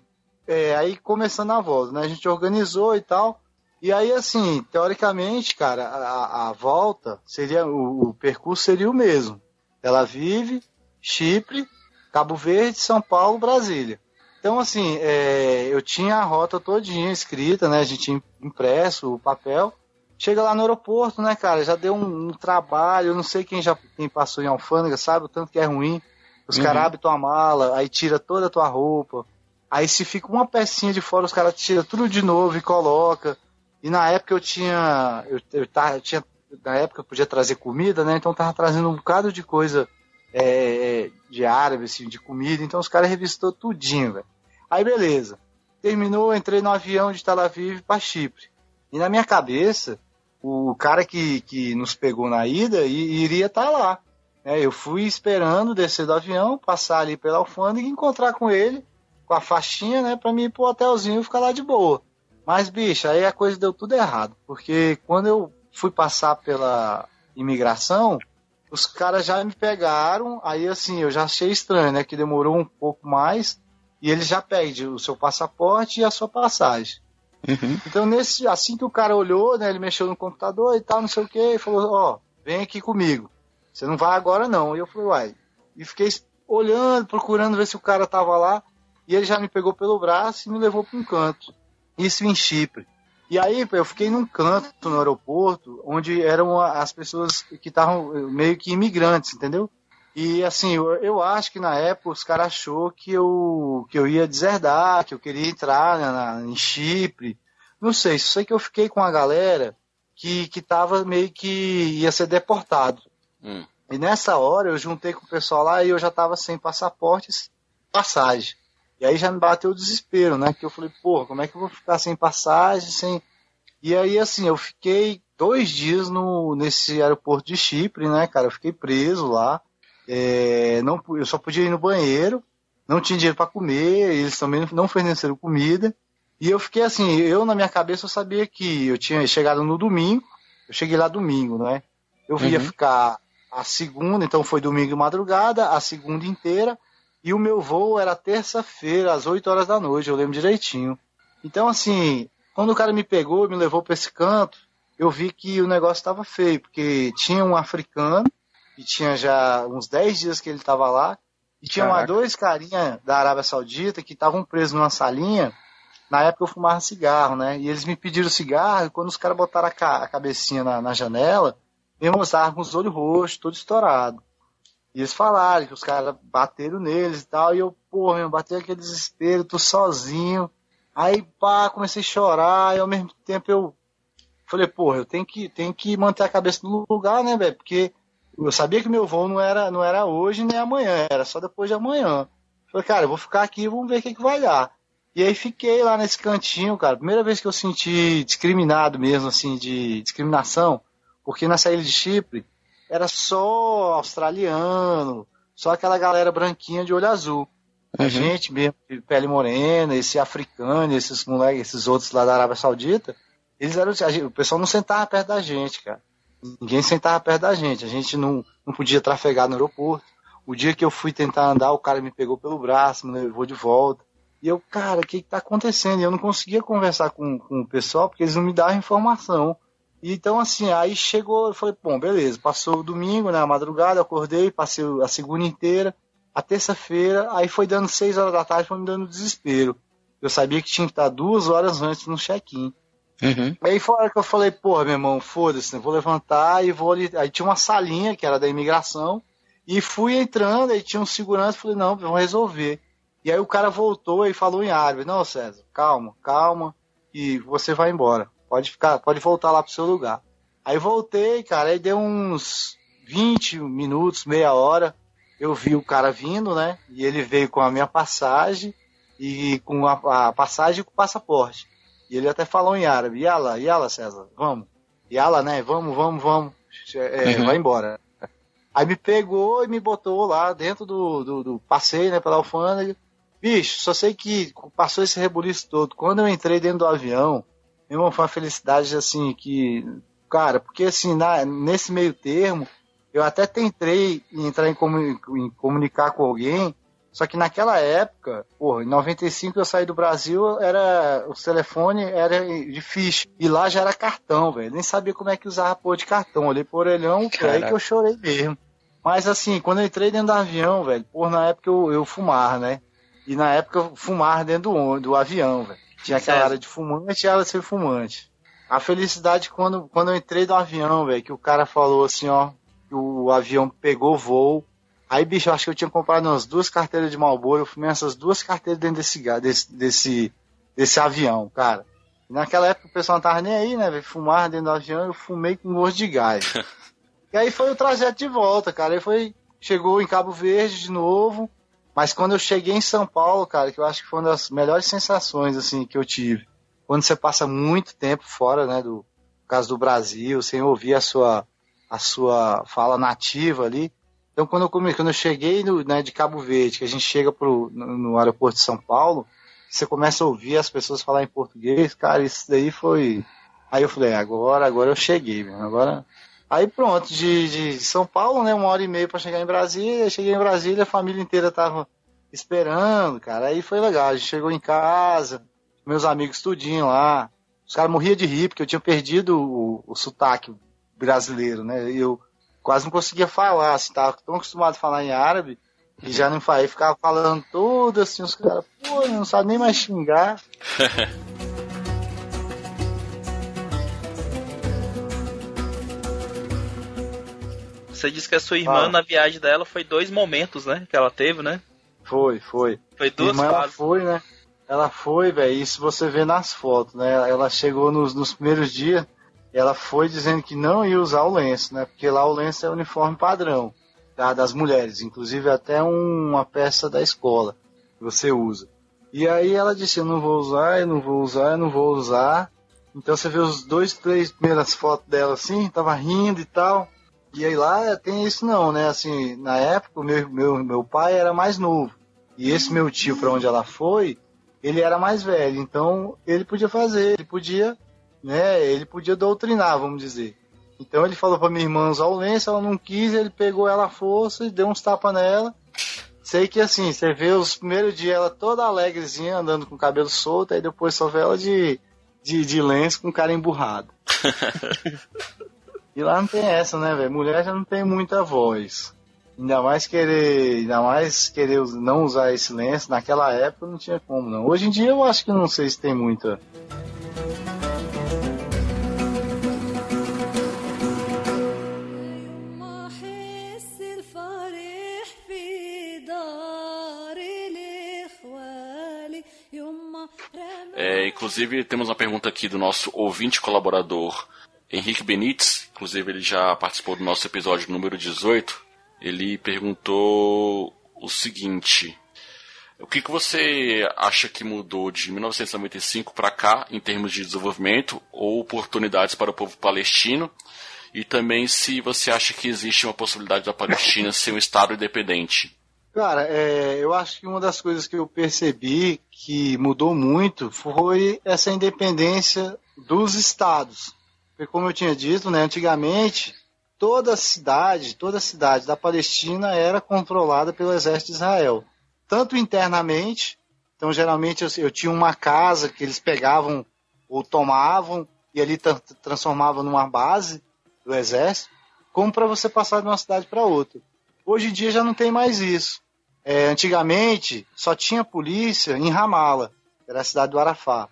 é, aí começando a volta, né? A gente organizou e tal. E aí, assim, teoricamente, cara, a, a volta seria, o, o percurso seria o mesmo. Ela vive, Chipre, Cabo Verde, São Paulo, Brasília. Então, assim, é, eu tinha a rota todinha escrita, né? A gente tinha impresso o papel. Chega lá no aeroporto, né, cara? Já deu um, um trabalho. Eu não sei quem já quem passou em alfândega, sabe? O tanto que é ruim. Os Uhum. caras abrem tua mala, aí tira toda a tua roupa. Aí se fica uma pecinha de fora, os caras tiram tudo de novo e coloca. E na época eu tinha. Eu, eu, tava, eu tinha. Na época eu podia trazer comida, né? Então tava trazendo um bocado de coisa é, de árabe, assim, de comida. Então os caras revistou tudinho, velho. Aí beleza. Terminou, entrei no avião de Tel Aviv para Chipre. E na minha cabeça, o cara que, que nos pegou na ida i- iria estar lá. É, eu fui esperando descer do avião, passar ali pela alfândega e encontrar com ele, com a faixinha, né, pra mim ir pro hotelzinho e ficar lá de boa. Mas, bicho, aí a coisa deu tudo errado. Porque quando eu fui passar pela imigração, os caras já me pegaram, aí assim, eu já achei estranho, né, que demorou um pouco mais, e eles já pedem o seu passaporte e a sua passagem. Uhum. Então, nesse, assim que o cara olhou, né, ele mexeu no computador e tal, não sei o que, e falou, ó, vem aqui comigo. Você não vai agora não. E eu falei, uai. E fiquei olhando, procurando ver se o cara tava lá, e ele já me pegou pelo braço e me levou para um canto. Isso em Chipre. E aí eu fiquei num canto no aeroporto, onde eram as pessoas que estavam meio que imigrantes, entendeu? E assim, eu, eu acho que na época os caras achou que eu, que eu ia deserdar, que eu queria entrar né, na, em Chipre. Não sei, só sei que eu fiquei com a galera que, que tava meio que ia ser deportado. Hum. E nessa hora eu juntei com o pessoal lá e eu já tava sem passaportes, passagem. E aí já me bateu o desespero, né? Que eu falei, porra, como é que eu vou ficar sem passagem, sem. E aí, assim, eu fiquei dois dias no, nesse aeroporto de Chipre, né, cara? Eu fiquei preso lá. É, não, eu só podia ir no banheiro, não tinha dinheiro para comer, eles também não forneceram comida. E eu fiquei assim, eu na minha cabeça eu sabia que eu tinha chegado no domingo, eu cheguei lá domingo, né? Eu ia Uhum. ficar a segunda, então foi domingo de madrugada, a segunda inteira, e o meu voo era terça-feira, às 8 horas da noite, eu lembro direitinho. Então, assim, quando o cara me pegou e me levou para esse canto, eu vi que o negócio estava feio, porque tinha um africano, e tinha já uns 10 dias que ele estava lá, e tinha Caraca. dois carinha da Arábia Saudita que estavam presos numa salinha. Na época eu fumava cigarro, né? E eles me pediram cigarro, e quando os caras botaram a, ca- a cabecinha na, na janela, meu irmão estava com os olhos roxos, todo estourado. E eles falaram que os caras bateram neles e tal, e eu, porra, meu, bateu aquele desespero, tô sozinho. Aí, pá, comecei a chorar, e ao mesmo tempo eu falei, porra, eu tenho que, tenho que manter a cabeça no lugar, né, velho? Porque eu sabia que meu voo não era, não era hoje nem amanhã, era só depois de amanhã. Falei, cara, eu vou ficar aqui e vamos ver o que, que vai dar. E aí fiquei lá nesse cantinho, cara. Primeira vez que eu senti discriminado mesmo, assim, de discriminação, porque nessa ilha de Chipre era só australiano, só aquela galera branquinha de olho azul. A Uhum. gente mesmo, de pele morena, esse africano, esses moleques, esses outros lá da Arábia Saudita, eles eram. a gente- o pessoal não sentava perto da gente, cara. Ninguém sentava perto da gente. A gente não, não podia trafegar no aeroporto. O dia que eu fui tentar andar, o cara me pegou pelo braço, me levou de volta. E eu, cara, o que, que tá acontecendo? E eu não conseguia conversar com, com o pessoal porque eles não me davam informação. Então, assim, aí chegou, eu falei, bom, beleza, passou o domingo, né, a madrugada, acordei, passei a segunda inteira, a terça-feira, aí foi dando seis horas da tarde, foi me dando desespero. Eu sabia que tinha que estar duas horas antes no check-in. Uhum. Aí foi a hora que eu falei, porra, meu irmão, foda-se, né? vou levantar e vou ali. Aí tinha uma salinha que era da imigração, e fui entrando, aí tinha um segurança, falei, não, vamos resolver. E aí o cara voltou e falou em árabe, não, César, calma, calma, e você vai embora. Pode ficar, pode voltar lá pro seu lugar. Aí voltei, cara, aí deu uns 20 minutos, meia hora, eu vi o cara vindo, né? E ele veio com a minha passagem e com a, a passagem e com o passaporte. E ele até falou em árabe, Yala, Yala, César, vamos. Yala, né? Vamos, vamos, vamos. É, Uhum. Vai embora. Aí me pegou e me botou lá dentro do, do, do passeio, né, pela alfândega. Bicho, só sei que passou esse rebuliço todo. Quando eu entrei dentro do avião, meu irmão, foi uma felicidade assim que. Cara, porque assim, na, nesse meio termo, eu até tentei entrar em, comuni- em comunicar com alguém, só que naquela época, porra, em 95 eu saí do Brasil, era o telefone era de ficha. E lá já era cartão, velho. Nem sabia como é que usava porra de cartão. Olhei pro orelhão, foi aí que eu chorei mesmo. Mas assim, quando eu entrei dentro do avião, velho, por na época eu, eu fumava, né? E na época eu fumava dentro do, do avião, velho. Tinha aquela área de fumante e área sem fumante. A felicidade quando, quando eu entrei do avião, velho, que o cara falou assim, ó, que o avião pegou voo. Aí, bicho, eu acho que eu tinha comprado umas duas carteiras de Marlboro, eu fumei essas duas carteiras dentro desse, desse, desse, desse avião, cara. E naquela época o pessoal não tava nem aí, né, velho? Fumar dentro do avião, eu fumei com gosto de gás. (laughs) e aí foi o trajeto de volta, cara. Aí foi, chegou em Cabo Verde de novo. Mas quando eu cheguei em São Paulo, cara, que eu acho que foi uma das melhores sensações, assim, que eu tive. Quando você passa muito tempo fora, né, do caso do Brasil, sem ouvir a sua, a sua fala nativa ali, Então, quando eu, quando eu cheguei no, né, de Cabo Verde, que a gente chega pro, no, no aeroporto de São Paulo, você começa a ouvir as pessoas falar em português, cara, isso daí foi. Aí eu falei, agora, agora eu cheguei, agora. Aí pronto, de, de São Paulo, né, uma hora e meia para chegar em Brasília, cheguei em Brasília, a família inteira tava esperando, cara. Aí foi legal, a gente chegou em casa, meus amigos tudinho lá. Os caras morriam de rir, porque eu tinha perdido o, o sotaque brasileiro, né? Eu quase não conseguia falar, assim, tava tão acostumado a falar em árabe, e já não falei, ficava falando tudo assim, os caras, pô, não sabe nem mais xingar. (laughs) Você disse que a sua irmã, Ah. na viagem dela, foi dois momentos, né? Que ela teve, né? Foi, foi. Foi duas irmã, ela foi, né? Ela foi, velho, isso você vê nas fotos, né? Ela chegou nos, nos primeiros dias, ela foi dizendo que não ia usar o lenço, né? Porque lá o lenço é o uniforme padrão tá? das mulheres, inclusive até um- uma peça da escola que você usa. E aí ela disse, eu não vou usar, eu não vou usar, eu não vou usar. Então você vê os dois, três primeiras fotos dela assim, tava rindo e tal. E aí lá tem isso não, né? Assim, na época meu, meu, meu pai era mais novo. E esse meu tio, para onde ela foi, ele era mais velho. Então ele podia fazer, ele podia, né? Ele podia doutrinar, vamos dizer. Então ele falou pra minha irmã usar o lenço, ela não quis, ele pegou ela à força e deu uns tapas nela. Sei que assim, você vê os primeiros dias ela toda alegrezinha, andando com o cabelo solto, aí depois só vê ela de, de, de lenço com cara emburrado. (laughs) E lá não tem essa, né, velho? Mulher já não tem muita voz. Ainda mais querer, ainda mais querer não usar esse lenço, naquela época não tinha como, não. Hoje em dia eu acho que não sei se tem muita. É, inclusive, temos uma pergunta aqui do nosso ouvinte colaborador Henrique Benites. Inclusive, ele já participou do nosso episódio número 18. Ele perguntou o seguinte: O que, que você acha que mudou de 1995 para cá em termos de desenvolvimento ou oportunidades para o povo palestino? E também se você acha que existe uma possibilidade da Palestina ser um Estado independente. Cara, é, eu acho que uma das coisas que eu percebi que mudou muito foi essa independência dos estados. Porque como eu tinha dito, né, antigamente toda a cidade, toda a cidade da Palestina era controlada pelo exército de Israel, tanto internamente. Então geralmente eu, eu tinha uma casa que eles pegavam ou tomavam e ali tra- transformavam numa base do exército, como para você passar de uma cidade para outra. Hoje em dia já não tem mais isso. É, antigamente só tinha polícia em Ramala, era a cidade do Arafá.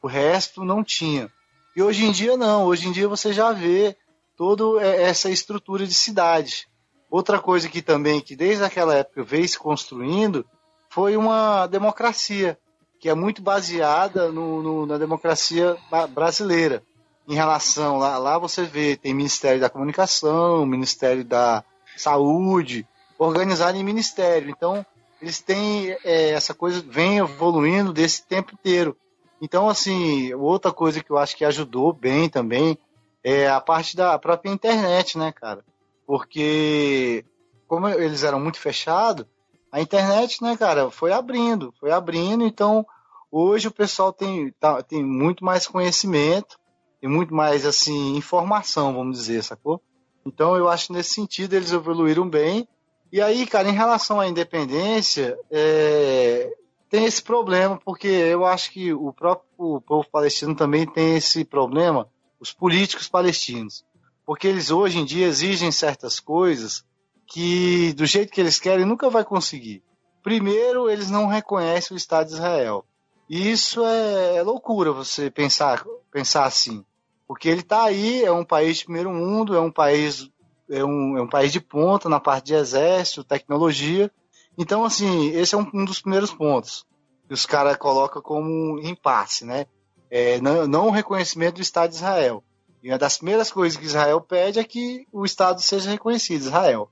O resto não tinha. E hoje em dia não. Hoje em dia você já vê toda é, essa estrutura de cidade. Outra coisa que também, que desde aquela época veio se construindo, foi uma democracia, que é muito baseada no- no- na democracia brasileira. Em relação, lá, lá você vê, tem Ministério da Comunicação, Ministério da Saúde, organizado em ministério. Então, eles têm é, essa coisa, vem evoluindo desse tempo inteiro. Então, assim, outra coisa que eu acho que ajudou bem também é a parte da própria internet, né, cara? Porque, como eles eram muito fechados, a internet, né, cara, foi abrindo, foi abrindo. Então, hoje o pessoal tem, tá- tem muito mais conhecimento e muito mais, assim, informação, vamos dizer, sacou? Então, eu acho que nesse sentido eles evoluíram bem. E aí, cara, em relação à independência, é, tem esse problema, porque eu acho que o próprio povo palestino também tem esse problema, os políticos palestinos. Porque eles hoje em dia exigem certas coisas que, do jeito que eles querem, nunca vai conseguir. Primeiro, eles não reconhecem o Estado de Israel. E isso é, é loucura você pensar, pensar assim. Porque ele está aí, é um país de primeiro mundo, é um país é um, é um país de ponta na parte de exército, tecnologia. Então, assim, esse é um, um dos primeiros pontos que os caras colocam como impasse, né? É, não, não o reconhecimento do Estado de Israel. E uma das primeiras coisas que Israel pede é que o Estado seja reconhecido, Israel.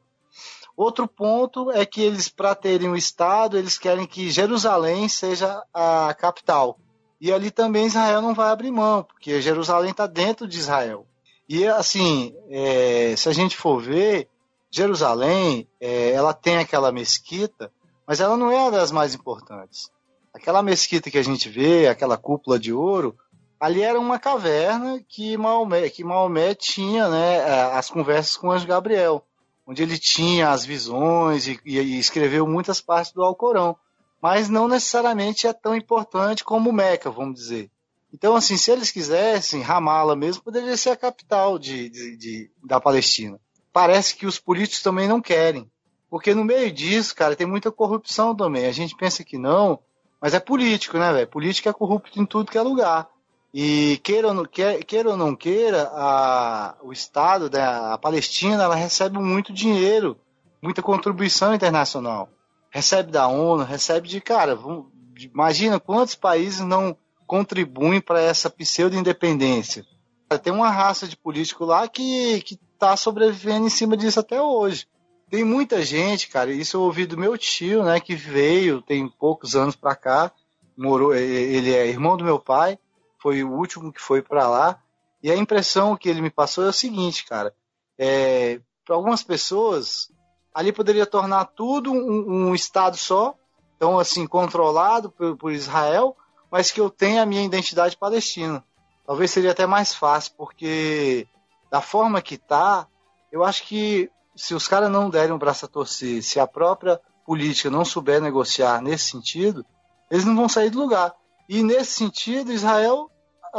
Outro ponto é que eles, para terem o Estado, eles querem que Jerusalém seja a capital. E ali também Israel não vai abrir mão, porque Jerusalém está dentro de Israel. E assim, é, se a gente for ver, Jerusalém, é, ela tem aquela mesquita, mas ela não é das mais importantes. Aquela mesquita que a gente vê, aquela cúpula de ouro, ali era uma caverna que Maomé, que Maomé tinha né, as conversas com o anjo Gabriel, onde ele tinha as visões e, e escreveu muitas partes do Alcorão. Mas não necessariamente é tão importante como Meca, vamos dizer. Então, assim, se eles quisessem, Ramala mesmo poderia ser a capital de, de, de, da Palestina. Parece que os políticos também não querem. Porque no meio disso, cara, tem muita corrupção também. A gente pensa que não, mas é político, né, velho? Político é corrupto em tudo que é lugar. E queira ou não queira, ou não queira a, o Estado, né, a Palestina, ela recebe muito dinheiro, muita contribuição internacional. Recebe da ONU, recebe de, cara, vamos, imagina quantos países não contribuem para essa pseudo-independência. Tem uma raça de político lá que, que tá sobrevivendo em cima disso até hoje. Tem muita gente, cara, isso eu ouvi do meu tio, né, que veio, tem poucos anos para cá, morou, ele é irmão do meu pai, foi o último que foi para lá, e a impressão que ele me passou é o seguinte, cara, é, para algumas pessoas, ali poderia tornar tudo um, um estado só, então assim, controlado por, por Israel, mas que eu tenha a minha identidade palestina. Talvez seria até mais fácil, porque da forma que tá, eu acho que se os caras não derem um braço a torcer, se a própria política não souber negociar nesse sentido, eles não vão sair do lugar. E nesse sentido, Israel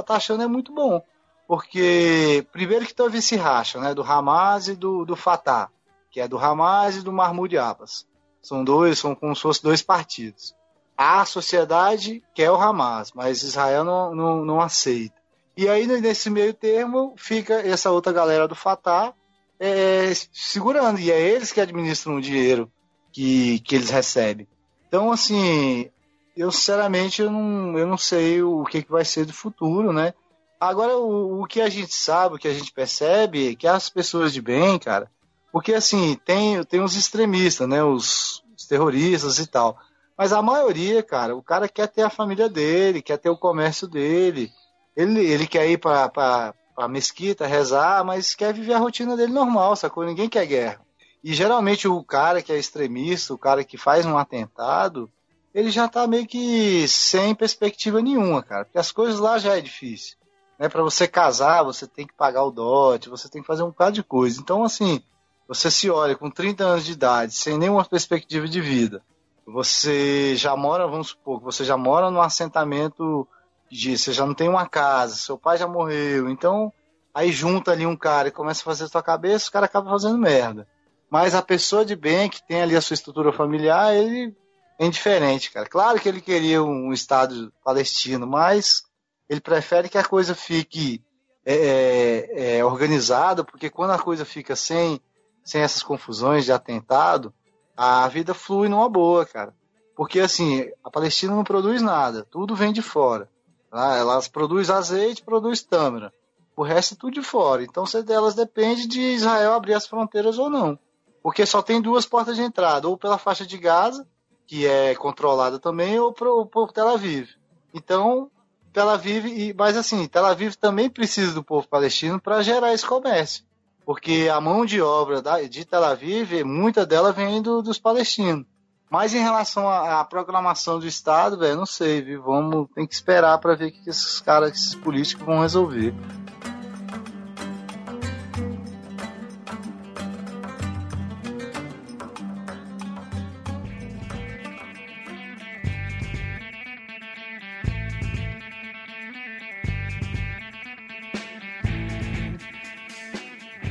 tá achando é muito bom. Porque, primeiro que teve esse racha, né, do Hamas e do, do Fatah, que é do Hamas e do Mahmoud Abbas. São dois, são como se fossem dois partidos a sociedade quer o Hamas, mas Israel não, não, não aceita. E aí, nesse meio termo, fica essa outra galera do Fatah é, segurando, e é eles que administram o dinheiro que, que eles recebem. Então, assim, eu sinceramente eu não, eu não sei o que, que vai ser do futuro, né? Agora, o, o que a gente sabe, o que a gente percebe é que as pessoas de bem, cara, porque assim, tem, tem os extremistas, né? Os, os terroristas e tal. Mas a maioria, cara, o cara quer ter a família dele, quer ter o comércio dele. Ele, ele quer ir para a mesquita rezar, mas quer viver a rotina dele normal, sacou? Ninguém quer guerra. E geralmente o cara que é extremista, o cara que faz um atentado, ele já tá meio que sem perspectiva nenhuma, cara. Porque as coisas lá já é difícil. Né? Para você casar, você tem que pagar o dote, você tem que fazer um bocado de coisa. Então, assim, você se olha com 30 anos de idade, sem nenhuma perspectiva de vida você já mora, vamos supor, você já mora num assentamento de, você já não tem uma casa, seu pai já morreu, então aí junta ali um cara e começa a fazer a sua cabeça, o cara acaba fazendo merda. Mas a pessoa de bem que tem ali a sua estrutura familiar, ele é indiferente, cara. Claro que ele queria um estado palestino, mas ele prefere que a coisa fique é, é, é organizada, porque quando a coisa fica sem, sem essas confusões de atentado, a vida flui numa boa, cara. Porque assim, a Palestina não produz nada, tudo vem de fora. Tá? Elas produzem azeite, produz tâmara. O resto é tudo de fora. Então elas depende de Israel abrir as fronteiras ou não. Porque só tem duas portas de entrada, ou pela faixa de Gaza, que é controlada também, ou por, por Tel Aviv. Então, Tel Aviv, e, mas assim, Tel Aviv também precisa do povo palestino para gerar esse comércio porque a mão de obra de Tel Aviv, muita dela vem do, dos palestinos. Mas em relação à, à proclamação do Estado, velho, não sei, viu? Vamos, tem que esperar para ver o que esses caras, esses políticos vão resolver.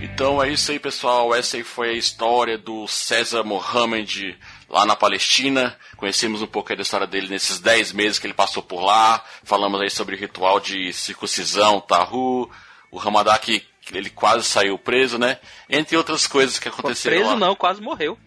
Então é isso aí, pessoal. Essa aí foi a história do César Mohammed lá na Palestina. Conhecemos um pouco da história dele nesses 10 meses que ele passou por lá. Falamos aí sobre o ritual de circuncisão, Tahu, o Ramadá que ele quase saiu preso, né? Entre outras coisas que aconteceram preso lá. não, quase morreu.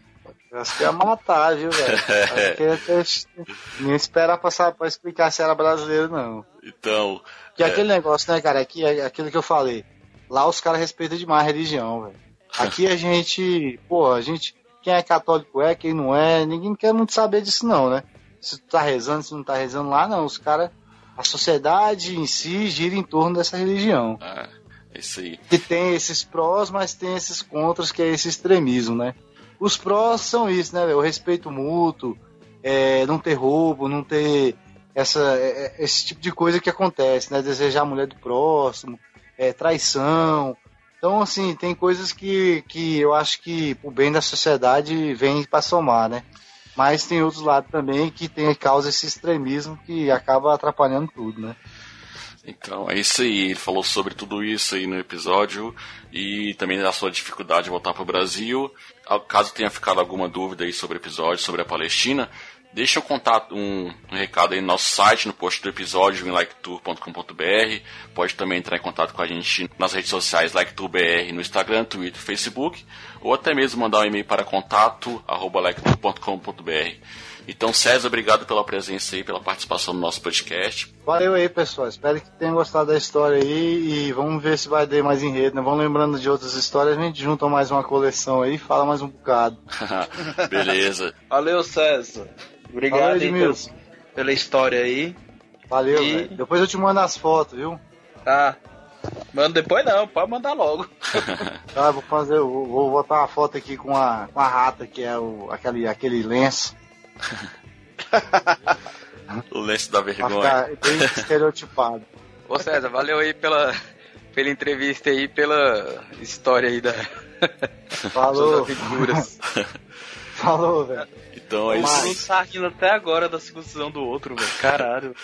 acho que ia matar, viu, velho? Acho que nem esperar passar pra explicar se era brasileiro, não. Então. Que é... aquele negócio, né, cara? Aqui é aquilo que eu falei. Lá os caras respeitam demais a religião, velho. Aqui a gente, pô, a gente, quem é católico é, quem não é, ninguém quer muito saber disso não, né? Se tu tá rezando, se não tá rezando lá, não. Os caras, a sociedade em si gira em torno dessa religião. É. É isso aí. que tem esses prós, mas tem esses contras, que é esse extremismo, né? Os prós são isso, né? O respeito mútuo, é, não ter roubo, não ter essa, é, é, esse tipo de coisa que acontece, né? Desejar a mulher do próximo, é, traição. Então, assim, tem coisas que, que eu acho que o bem da sociedade vem para somar, né? Mas tem outros lados também que tem causa esse extremismo que acaba atrapalhando tudo, né? Então, é isso aí. Ele falou sobre tudo isso aí no episódio e também da sua dificuldade de voltar para o Brasil. Caso tenha ficado alguma dúvida aí sobre o episódio, sobre a Palestina, deixa eu contar um, um recado aí no nosso site, no post do episódio, em liketour.com.br. Pode também entrar em contato com a gente nas redes sociais LikeTourBR, no Instagram, Twitter, Facebook, ou até mesmo mandar um e-mail para contato arroba liketour.com.br. Então, César, obrigado pela presença aí, pela participação no nosso podcast. Valeu aí, pessoal. Espero que tenham gostado da história aí e vamos ver se vai ter mais enredo, né? Vamos lembrando de outras histórias, a gente junta mais uma coleção aí e fala mais um bocado. (laughs) Beleza. Valeu, César. Obrigado Valeu, aí pela, Edmilson. pela história aí. Valeu, E-. Depois eu te mando as fotos, viu? Tá. Manda depois não, pode mandar logo. (laughs) Tá, vou fazer, vou, vou botar uma foto aqui com a, com a rata, que é o, aquele, aquele lenço. O lenço da vergonha. ficar bem estereotipado. Ô César, valeu aí pela, pela entrevista aí, pela história aí da Falou. (laughs) suas aventuras. (laughs) Falou, velho. Então é Mas- isso. Não tá rindo até agora da circuncisão do outro, velho. Caralho.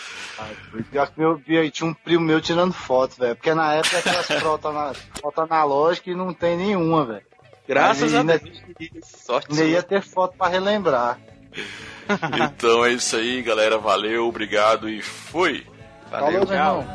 Pior que meu, pior, tinha um primo meu tirando foto, velho. Porque na época aquelas fotos ana- foto analógica e não tem nenhuma, velho. Graças Mas a ainda- Deus. Sorte Ainda ia ter foto pra relembrar. Então é isso aí, galera. Valeu, obrigado e fui! Valeu, Falou, meu irmão.